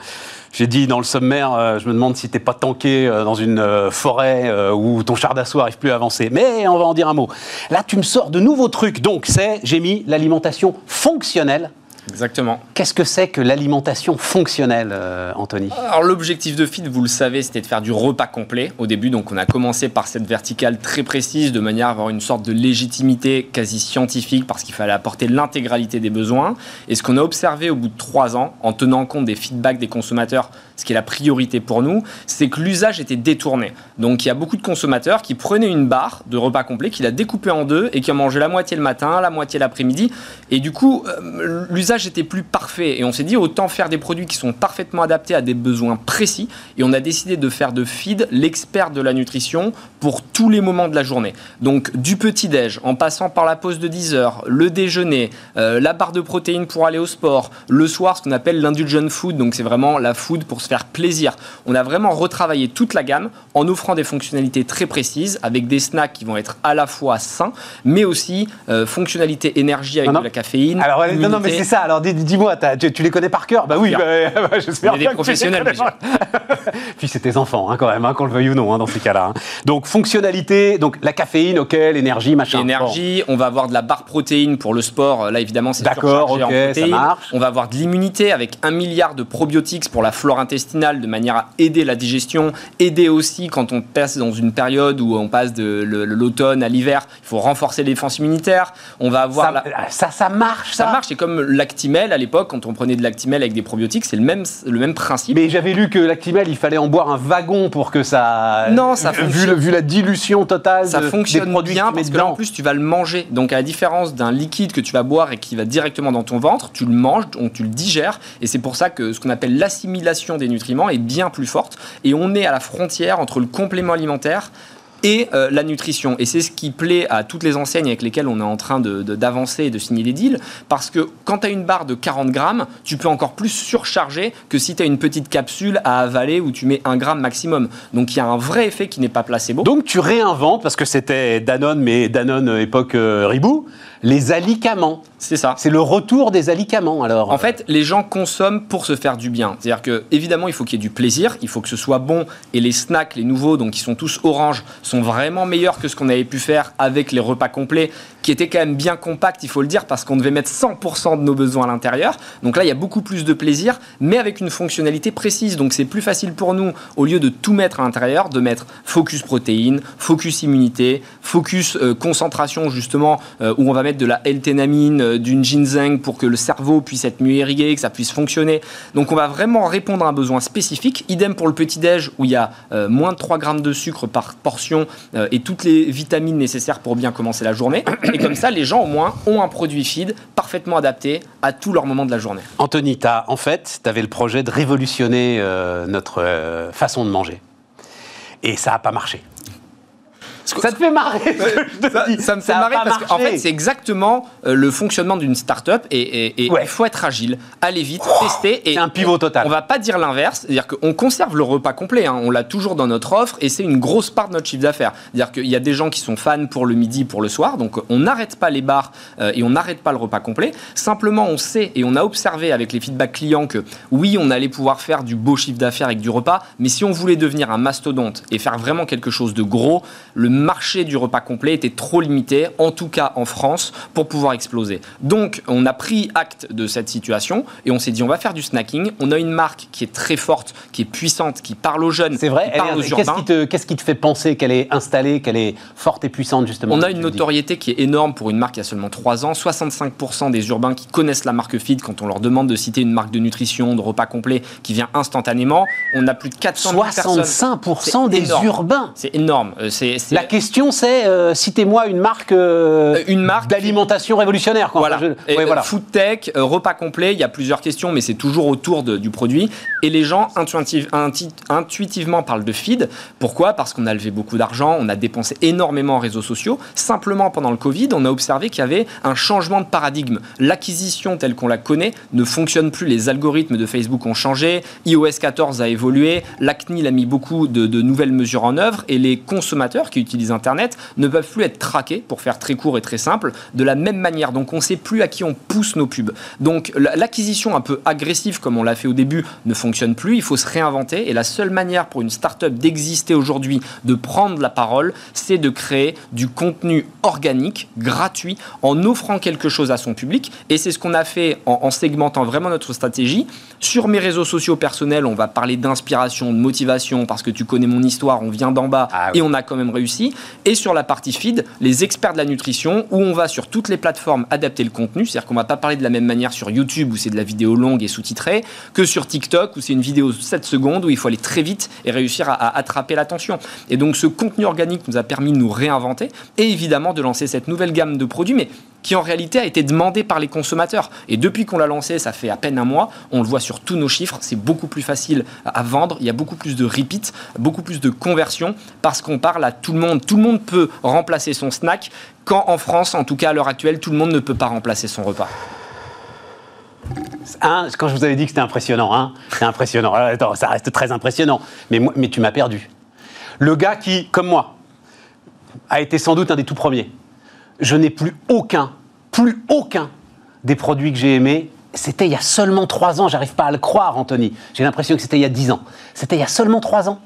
j'ai dit dans le sommaire, je me demande si t'es pas tanké dans une forêt où ton char d'assaut arrive plus à avancer. Mais on va en dire un mot. Là tu me sors de nouveaux trucs. Donc c'est, j'ai mis l'alimentation fonctionnelle Exactement. Qu'est-ce que c'est que l'alimentation fonctionnelle, euh, Anthony? Alors l'objectif de FIT, vous le savez, c'était de faire du repas complet au début. Donc on a commencé par cette verticale très précise de manière à avoir une sorte de légitimité quasi scientifique parce qu'il fallait apporter l'intégralité des besoins. Et ce qu'on a observé au bout de trois ans, en tenant compte des feedbacks des consommateurs, ce qui est la priorité pour nous, c'est que l'usage était détourné. Donc il y a beaucoup de consommateurs qui prenaient une barre de repas complet, qui la découpaient en deux et qui en mangeaient la moitié le matin, la moitié l'après-midi. Et du coup, euh, l'usage était plus parfait. Et on s'est dit, autant faire des produits qui sont parfaitement adaptés à des besoins précis. Et on a décidé de faire de Feed l'expert de la nutrition pour tous les moments de la journée. Donc du petit-déj, en passant par la pause de 10 heures, le déjeuner, euh, la barre de protéines pour aller au sport, le soir, ce qu'on appelle l'indulgent food, donc c'est vraiment la food pour se faire plaisir. On a vraiment retravaillé toute la gamme en offrant des fonctionnalités très précises avec des snacks qui vont être à la fois sains, mais aussi euh, fonctionnalité énergie avec de la caféine. Alors, non, non, mais c'est ça. Alors, dis-moi, tu, les connais par cœur? Bah oui, bah, bah, j'espère bien. des professionnels. Puis c'est tes enfants, hein, quand même, hein, qu'on le veuille ou non, hein, dans ces cas-là. Donc, fonctionnalité, donc la caféine, ok, l'énergie, machin. Énergie, on va avoir de la barre protéine pour le sport. Là, évidemment, c'est D'accord, ok, ça marche. On va avoir de l'immunité avec un milliard de probiotiques pour la flore intestinale de manière à aider la digestion, aider aussi quand on passe dans une période où on passe de l'automne à l'hiver, il faut renforcer les défenses immunitaires. On va avoir ça, ça, marche. Ça, marche. C'est comme l'actimel à l'époque quand on prenait de l'actimel avec des probiotiques, c'est le même le même principe. Mais j'avais lu que l'actimel, il fallait en boire un wagon pour que ça. Non, ça vu, vu la dilution totale. Ça fonctionne bien parce que en plus tu vas le manger. Donc à la différence d'un liquide que tu vas boire et qui va directement dans ton ventre, tu le manges, donc tu le digères, et c'est pour ça que ce qu'on appelle l'assimilation des nutriments est bien plus forte. Et on est à la frontière entre le complément alimentaire et euh, la nutrition. Et c'est ce qui plaît à toutes les enseignes avec lesquelles on est en train d'avancer de, et de signer des deals, parce que quand tu as une barre de 40 grammes, tu peux encore plus surcharger que si tu as une petite capsule à avaler où tu mets un gramme maximum. Donc il y a un vrai effet qui n'est pas placebo. Donc tu réinventes, parce que c'était Danone, mais Danone euh, époque euh, Ribou, les alicaments. C'est ça. C'est le retour des alicaments alors. En fait, les gens consomment pour se faire du bien. C'est-à-dire que évidemment, il faut qu'il y ait du plaisir, il faut que ce soit bon et les snacks, les nouveaux, donc qui sont tous orange, sont vraiment meilleurs que ce qu'on avait pu faire avec les repas complets, qui étaient quand même bien compacts, il faut le dire, parce qu'on devait mettre 100% de nos besoins à l'intérieur. Donc là, il y a beaucoup plus de plaisir, mais avec une fonctionnalité précise. Donc c'est plus facile pour nous, au lieu de tout mettre à l'intérieur, de mettre focus protéines, focus immunité, focus euh, concentration justement, euh, où on va mettre de la L-thénamine, euh, d'une ginseng pour que le cerveau puisse être mieux irrigué, que ça puisse fonctionner. Donc on va vraiment répondre à un besoin spécifique. Idem pour le petit-déj où il y a euh, moins de 3 grammes de sucre par portion et toutes les vitamines nécessaires pour bien commencer la journée. Et comme ça, les gens au moins ont un produit feed parfaitement adapté à tous leurs moments de la journée. Anthony, en fait, tu avais le projet de révolutionner notre façon de manger. Et ça n'a pas marché. Ça te fait marrer ça, me fait marrer parce qu'en fait, c'est exactement euh, le fonctionnement d'une start-up et, il faut être agile, aller vite, tester. Et un pivot total. On va pas dire l'inverse, c'est-à-dire qu'on conserve le repas complet, hein. on l'a toujours dans notre offre et c'est une grosse part de notre chiffre d'affaires. C'est-à-dire qu'il y a des gens qui sont fans pour le midi, pour le soir, donc on n'arrête pas les bars euh, et on n'arrête pas le repas complet. Simplement, on sait et on a observé avec les feedbacks clients que oui, on allait pouvoir faire du beau chiffre d'affaires avec du repas, mais si on voulait devenir un mastodonte et faire vraiment quelque chose de gros, le marché du repas complet était trop limité, en tout cas en France, pour pouvoir exploser. Donc, on a pris acte de cette situation et on s'est dit, on va faire du snacking. On a une marque qui est très forte, qui est puissante, qui parle aux jeunes, C'est vrai. qui parle aux Qu'est-ce urbains. qui, te, qu'est-ce qui te fait penser qu'elle est installée, qu'elle est forte et puissante, justement On a une notoriété qui est énorme pour une marque qui a seulement 3 ans. 65% des urbains qui connaissent la marque Feed, quand on leur demande de citer une marque de nutrition, de repas complet, qui vient instantanément, on a plus de 400 000 personnes. 65% C'est des énorme. urbains. C'est énorme. Euh, C'est c'est- La question, c'est euh, citez-moi une marque, euh, Euh, une marque d'alimentation révolutionnaire. Quoi. Voilà. Enfin, je- Et, ouais, euh, voilà. Food tech, repas complet, il y a plusieurs questions, mais c'est toujours autour de- du produit. Et les gens intuitive- intuitivement parlent de feed. Pourquoi? Parce qu'on a levé beaucoup d'argent, on a dépensé énormément en réseaux sociaux. Simplement, pendant le Covid, on a observé qu'il y avait un changement de paradigme. L'acquisition telle qu'on la connaît ne fonctionne plus. Les algorithmes de Facebook ont changé, iOS 14 a évolué, la CNIL a mis beaucoup de, de nouvelles mesures en œuvre et les consommateurs qui utilisent Internet ne peuvent plus être traqués, pour faire très court et très simple, de la même manière. Donc on ne sait plus à qui on pousse nos pubs. Donc la- l'acquisition un peu agressive, comme on l'a fait au début, ne fonctionne plus. Il faut se réinventer. Et la seule manière pour une startup d'exister aujourd'hui, de prendre la parole, c'est de créer du contenu organique, gratuit, en offrant quelque chose à son public. Et c'est ce qu'on a fait en segmentant vraiment notre stratégie. Sur mes réseaux sociaux personnels, on va parler d'inspiration, de motivation, parce que tu connais mon histoire, on vient d'en bas Ah oui. et on a quand même réussi. Et sur la partie feed, les experts de la nutrition, où on va sur toutes les plateformes adapter le contenu, c'est-à-dire qu'on va pas parler de la même manière sur YouTube, où c'est de la vidéo longue et sous-titrée, que sur TikTok, où c'est une vidéo de 7 secondes, où il faut aller très vite et réussir à, à attraper l'attention. Et donc ce contenu organique nous a permis de nous réinventer, et évidemment de lancer cette nouvelle gamme de produits, mais qui en réalité a été demandée par les consommateurs. Et depuis qu'on l'a lancé, ça fait à peine un mois, on le voit sur tous nos chiffres, c'est beaucoup plus facile à vendre, il y a beaucoup plus de repeat, beaucoup plus de conversion, parce qu'on parle à tout le monde. Tout le monde peut remplacer son snack, quand en France, en tout cas à l'heure actuelle, tout le monde ne peut pas remplacer son repas. Hein, quand je vous avais dit que c'était impressionnant, hein, c'est impressionnant. Attends, ça reste très impressionnant. Mais tu m'as perdu. Le gars qui, comme moi, a été sans doute un des tout premiers. Je n'ai plus aucun, plus aucun des produits que j'ai aimés. C'était il y a seulement trois ans. J'arrive pas à le croire, Anthony. J'ai l'impression que c'était il y a dix ans. C'était il y a seulement trois ans.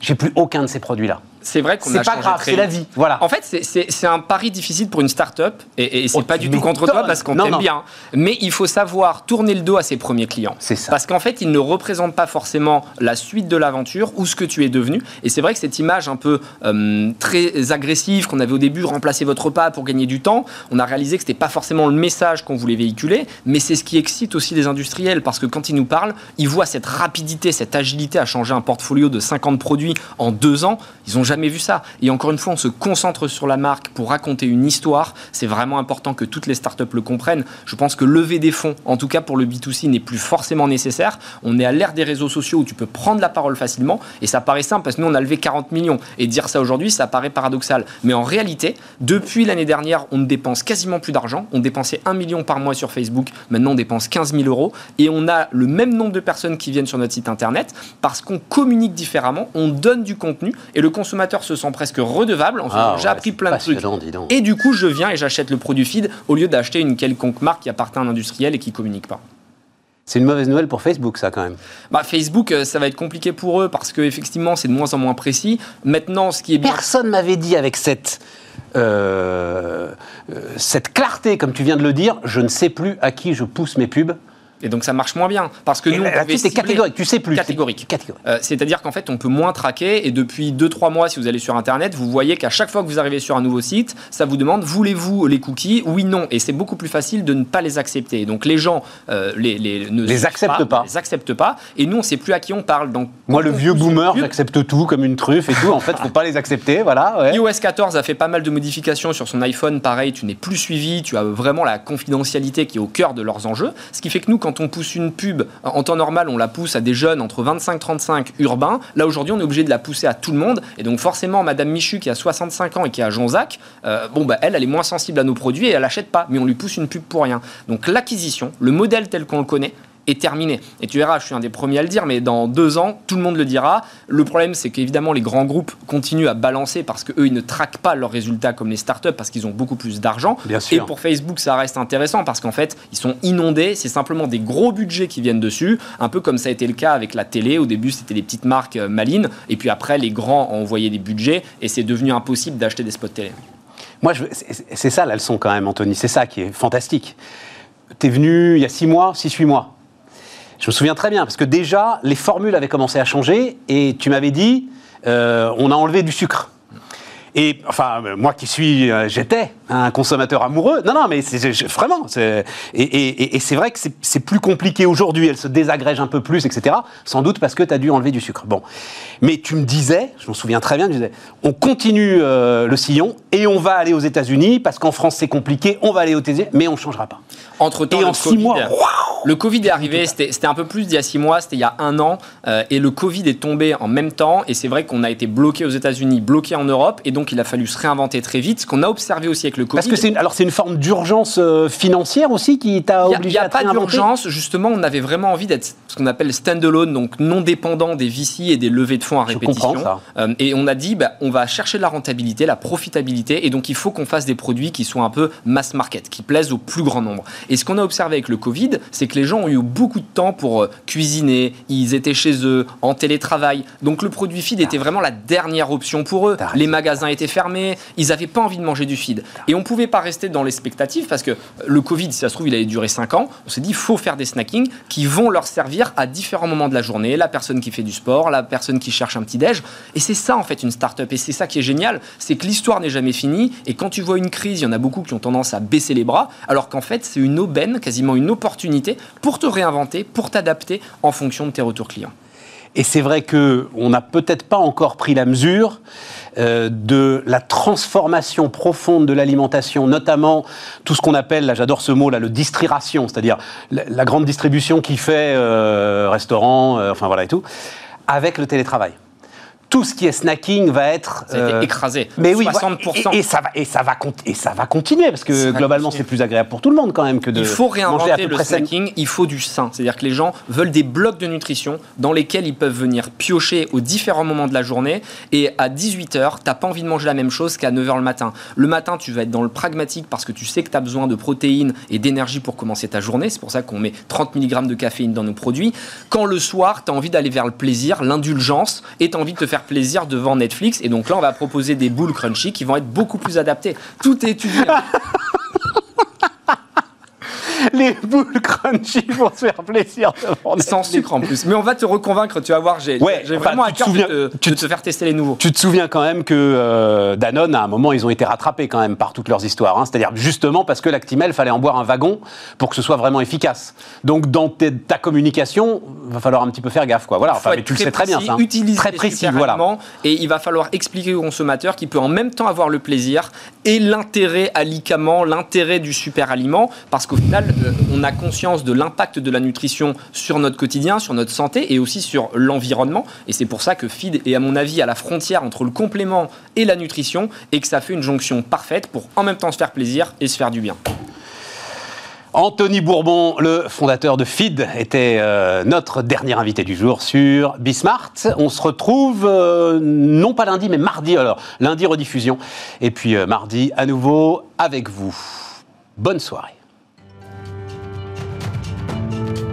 J'ai plus aucun de ces produits-là. C'est vrai qu'on C'est a pas changé grave, c'est la vie. Voilà. En fait, c'est- un pari difficile pour une start-up et, et c'est Oh, pas du tout contre toi parce qu'on t'aime bien. Mais il faut savoir tourner le dos à ses premiers clients. C'est ça. Parce qu'en fait, ils ne représentent pas forcément la suite de l'aventure ou ce que tu es devenu. Et c'est vrai que cette image un peu euh, très agressive qu'on avait au début, remplacer votre repas pour gagner du temps, on a réalisé que c'était pas forcément le message qu'on voulait véhiculer, mais c'est ce qui excite aussi les industriels parce que quand ils nous parlent, ils voient cette rapidité, cette agilité à changer un portfolio de 50 produits en deux ans. Ils n'ont jamais vu ça. Et encore une fois, on se concentre sur la marque pour raconter une histoire. C'est vraiment important que toutes les startups le comprennent. Je pense que lever des fonds, en tout cas pour le B2C, n'est plus forcément nécessaire. On est à l'ère des réseaux sociaux où tu peux prendre la parole facilement. Et ça paraît simple parce que nous, on a levé 40 millions. Et dire ça aujourd'hui, ça paraît paradoxal. Mais en réalité, depuis l'année dernière, on ne dépense quasiment plus d'argent. On dépensait 1 million par mois sur Facebook. Maintenant, on dépense 15 000 euros. Et on a le même nombre de personnes qui viennent sur notre site internet parce qu'on communique différemment, on donne du contenu et le consommateur se sent presque redevable en se disant, Ah, j'ai ouais, appris plein de trucs. Et du coup, je viens et j'achète le produit feed au lieu d'acheter une quelconque marque qui appartient à un industriel et qui communique pas. C'est une mauvaise nouvelle pour Facebook, ça, quand même. Bah, Facebook, euh, ça va être compliqué pour eux parce que effectivement, c'est de moins en moins précis. Maintenant, ce qui est bien, Personne m'avait dit avec cette, euh, euh, cette clarté, comme tu viens de le dire, je ne sais plus à qui je pousse mes pubs. Et donc ça marche moins bien parce que nous, on pouvait c'est catégorique, tu sais plus. Catégorique. Euh, C'est-à-dire qu'en fait, on peut moins traquer et depuis 2-3 mois, si vous allez sur Internet, vous voyez qu'à chaque fois que vous arrivez sur un nouveau site, ça vous demande voulez-vous les cookies? Oui, non. Et c'est beaucoup plus facile de ne pas les accepter. Donc les gens euh, les, les, ne Les acceptent pas. Les acceptent pas. Et nous, on ne sait plus à qui on parle. Donc, Moi, le vieux boomer, j'accepte tout comme une truffe et tout. En fait, faut pas les accepter, voilà. ouais. iOS 14 a fait pas mal de modifications sur son iPhone. Pareil, tu n'es plus suivi, tu as vraiment la confidentialité qui est au cœur de leurs enjeux. Ce qui fait que nous, quand on pousse une pub, en temps normal, on la pousse à des jeunes entre 25-35 urbains. Là, aujourd'hui, on est obligé de la pousser à tout le monde. Et donc, forcément, Madame Michu, qui a 65 ans et qui est à Jonzac, euh, bon, bah, elle, elle est moins sensible à nos produits et elle achète pas. Mais on lui pousse une pub pour rien. Donc, l'acquisition, le modèle tel qu'on le connaît, est terminé. Et tu verras, je suis un des premiers à le dire, mais dans deux ans, tout le monde le dira. Le problème, c'est qu'évidemment, les grands groupes continuent à balancer parce qu'eux, ils ne traquent pas leurs résultats comme les startups parce qu'ils ont beaucoup plus d'argent. Et pour Facebook, ça reste intéressant parce qu'en fait, ils sont inondés. C'est simplement des gros budgets qui viennent dessus, un peu comme ça a été le cas avec la télé. Au début, c'était des petites marques euh, malines. Et puis après, les grands ont envoyé des budgets et c'est devenu impossible d'acheter des spots télé. Moi, c'est ça la leçon quand même, Anthony. C'est ça qui est fantastique. Tu es venu il y a six mois, six, huit mois. Je me souviens très bien, parce que déjà, les formules avaient commencé à changer, et tu m'avais dit, euh, on a enlevé du sucre. Et enfin, moi qui suis, euh, j'étais un consommateur amoureux. Non, non, mais c'est vraiment. Et, et, et c'est vrai que c'est plus compliqué aujourd'hui. Elle se désagrège un peu plus, etc. Sans doute parce que tu as dû enlever du sucre. Bon. Mais tu me disais, je m'en souviens très bien, tu disais, on continue euh, le sillon et on va aller aux États-Unis parce qu'en France c'est compliqué. On va aller aux États-Unis, mais on ne changera pas. Entre temps, et en six mois, le Covid est arrivé, c'était un peu plus d'il y a six mois, c'était il y a un an, euh, et le Covid est tombé en même temps, et c'est vrai qu'on a été bloqué aux États-Unis, bloqué en Europe, et donc il a fallu se réinventer très vite. Ce qu'on a observé aussi avec le Covid. Parce que c'est alors c'est une forme d'urgence euh, financière aussi qui t'a obligé à Il n'y a pas d'urgence, justement, on avait vraiment envie d'être ce qu'on appelle standalone, donc non dépendant des VC et des levées de fonds à répétition. Euh, et on a dit, bah, on va chercher la rentabilité, la profitabilité, et donc il faut qu'on fasse des produits qui soient un peu mass market, qui plaisent au plus grand nombre. Et ce qu'on a observé avec le Covid, c'est que les gens ont eu beaucoup de temps pour euh, cuisiner, ils étaient chez eux, en télétravail. Donc le produit feed était vraiment la dernière option pour eux. Les magasins étaient fermés, ils n'avaient pas envie de manger du feed. Et on ne pouvait pas rester dans l'expectative parce que le Covid, si ça se trouve, il allait durer 5 ans. On s'est dit, il faut faire des snackings qui vont leur servir à différents moments de la journée. La personne qui fait du sport, la personne qui cherche un petit déj. Et c'est ça, en fait, une start-up. Et c'est ça qui est génial, c'est que l'histoire n'est jamais finie. Et quand tu vois une crise, il y en a beaucoup qui ont tendance à baisser les bras, alors qu'en fait, c'est une aubaine, quasiment une opportunité pour te réinventer, pour t'adapter en fonction de tes retours clients. Et c'est vrai qu'on n'a peut-être pas encore pris la mesure euh, de la transformation profonde de l'alimentation, notamment tout ce qu'on appelle, là j'adore ce mot, là, le distriration, c'est-à-dire la, grande distribution qui fait euh, restaurant, euh, enfin voilà et tout, avec le télétravail tout ce qui est snacking va être euh, écrasé. Mais oui, 60%. Et, ça va et ça va et ça va continuer parce que globalement c'est plus agréable pour tout le monde quand même que de Il faut réinventer le snacking, il faut du sain, c'est-à-dire que les gens veulent des blocs de nutrition dans lesquels ils peuvent venir piocher aux différents moments de la journée et à 18h, tu pas envie de manger la même chose qu'à 9h le matin. Le matin, tu vas être dans le pragmatique parce que tu sais que tu as besoin de protéines et d'énergie pour commencer ta journée, c'est pour ça qu'on met 30 mg de caféine dans nos produits. Quand le soir, tu as envie d'aller vers le plaisir, l'indulgence et tu envie de te faire plaisir devant Netflix. Et donc là, on va proposer des boules crunchy qui vont être beaucoup plus adaptées. Tout est étudié. les boules crunchy pour se faire plaisir Sans sucre en plus. Mais on va te reconvaincre, tu vas voir, j'ai vraiment à cœur de, te faire tester les nouveaux. Tu te souviens quand même que euh, Danone, à un moment, ils ont été rattrapés quand même par toutes leurs histoires. Hein. C'est-à-dire justement parce que l'Actimel, fallait en boire un wagon pour que ce soit vraiment efficace. Donc dans ta communication, va falloir un petit peu faire gaffe. Quoi. Voilà, enfin, mais tu le sais très bien. Ça, hein. Très précis, voilà. Et il va falloir expliquer au consommateur qu'il peut en même temps avoir le plaisir et l'intérêt à l'intérêt du super aliment, parce qu'au final, on a conscience de l'impact de la nutrition sur notre quotidien, sur notre santé et aussi sur l'environnement. Et c'est pour ça que FID est, à mon avis, à la frontière entre le complément et la nutrition et que ça fait une jonction parfaite pour en même temps se faire plaisir et se faire du bien. Anthony Bourbon, le fondateur de FID, était euh, notre dernier invité du jour sur Bismart. On se retrouve euh, non pas lundi, mais mardi. Alors, lundi rediffusion. Et puis mardi à nouveau avec vous. Bonne soirée. thank you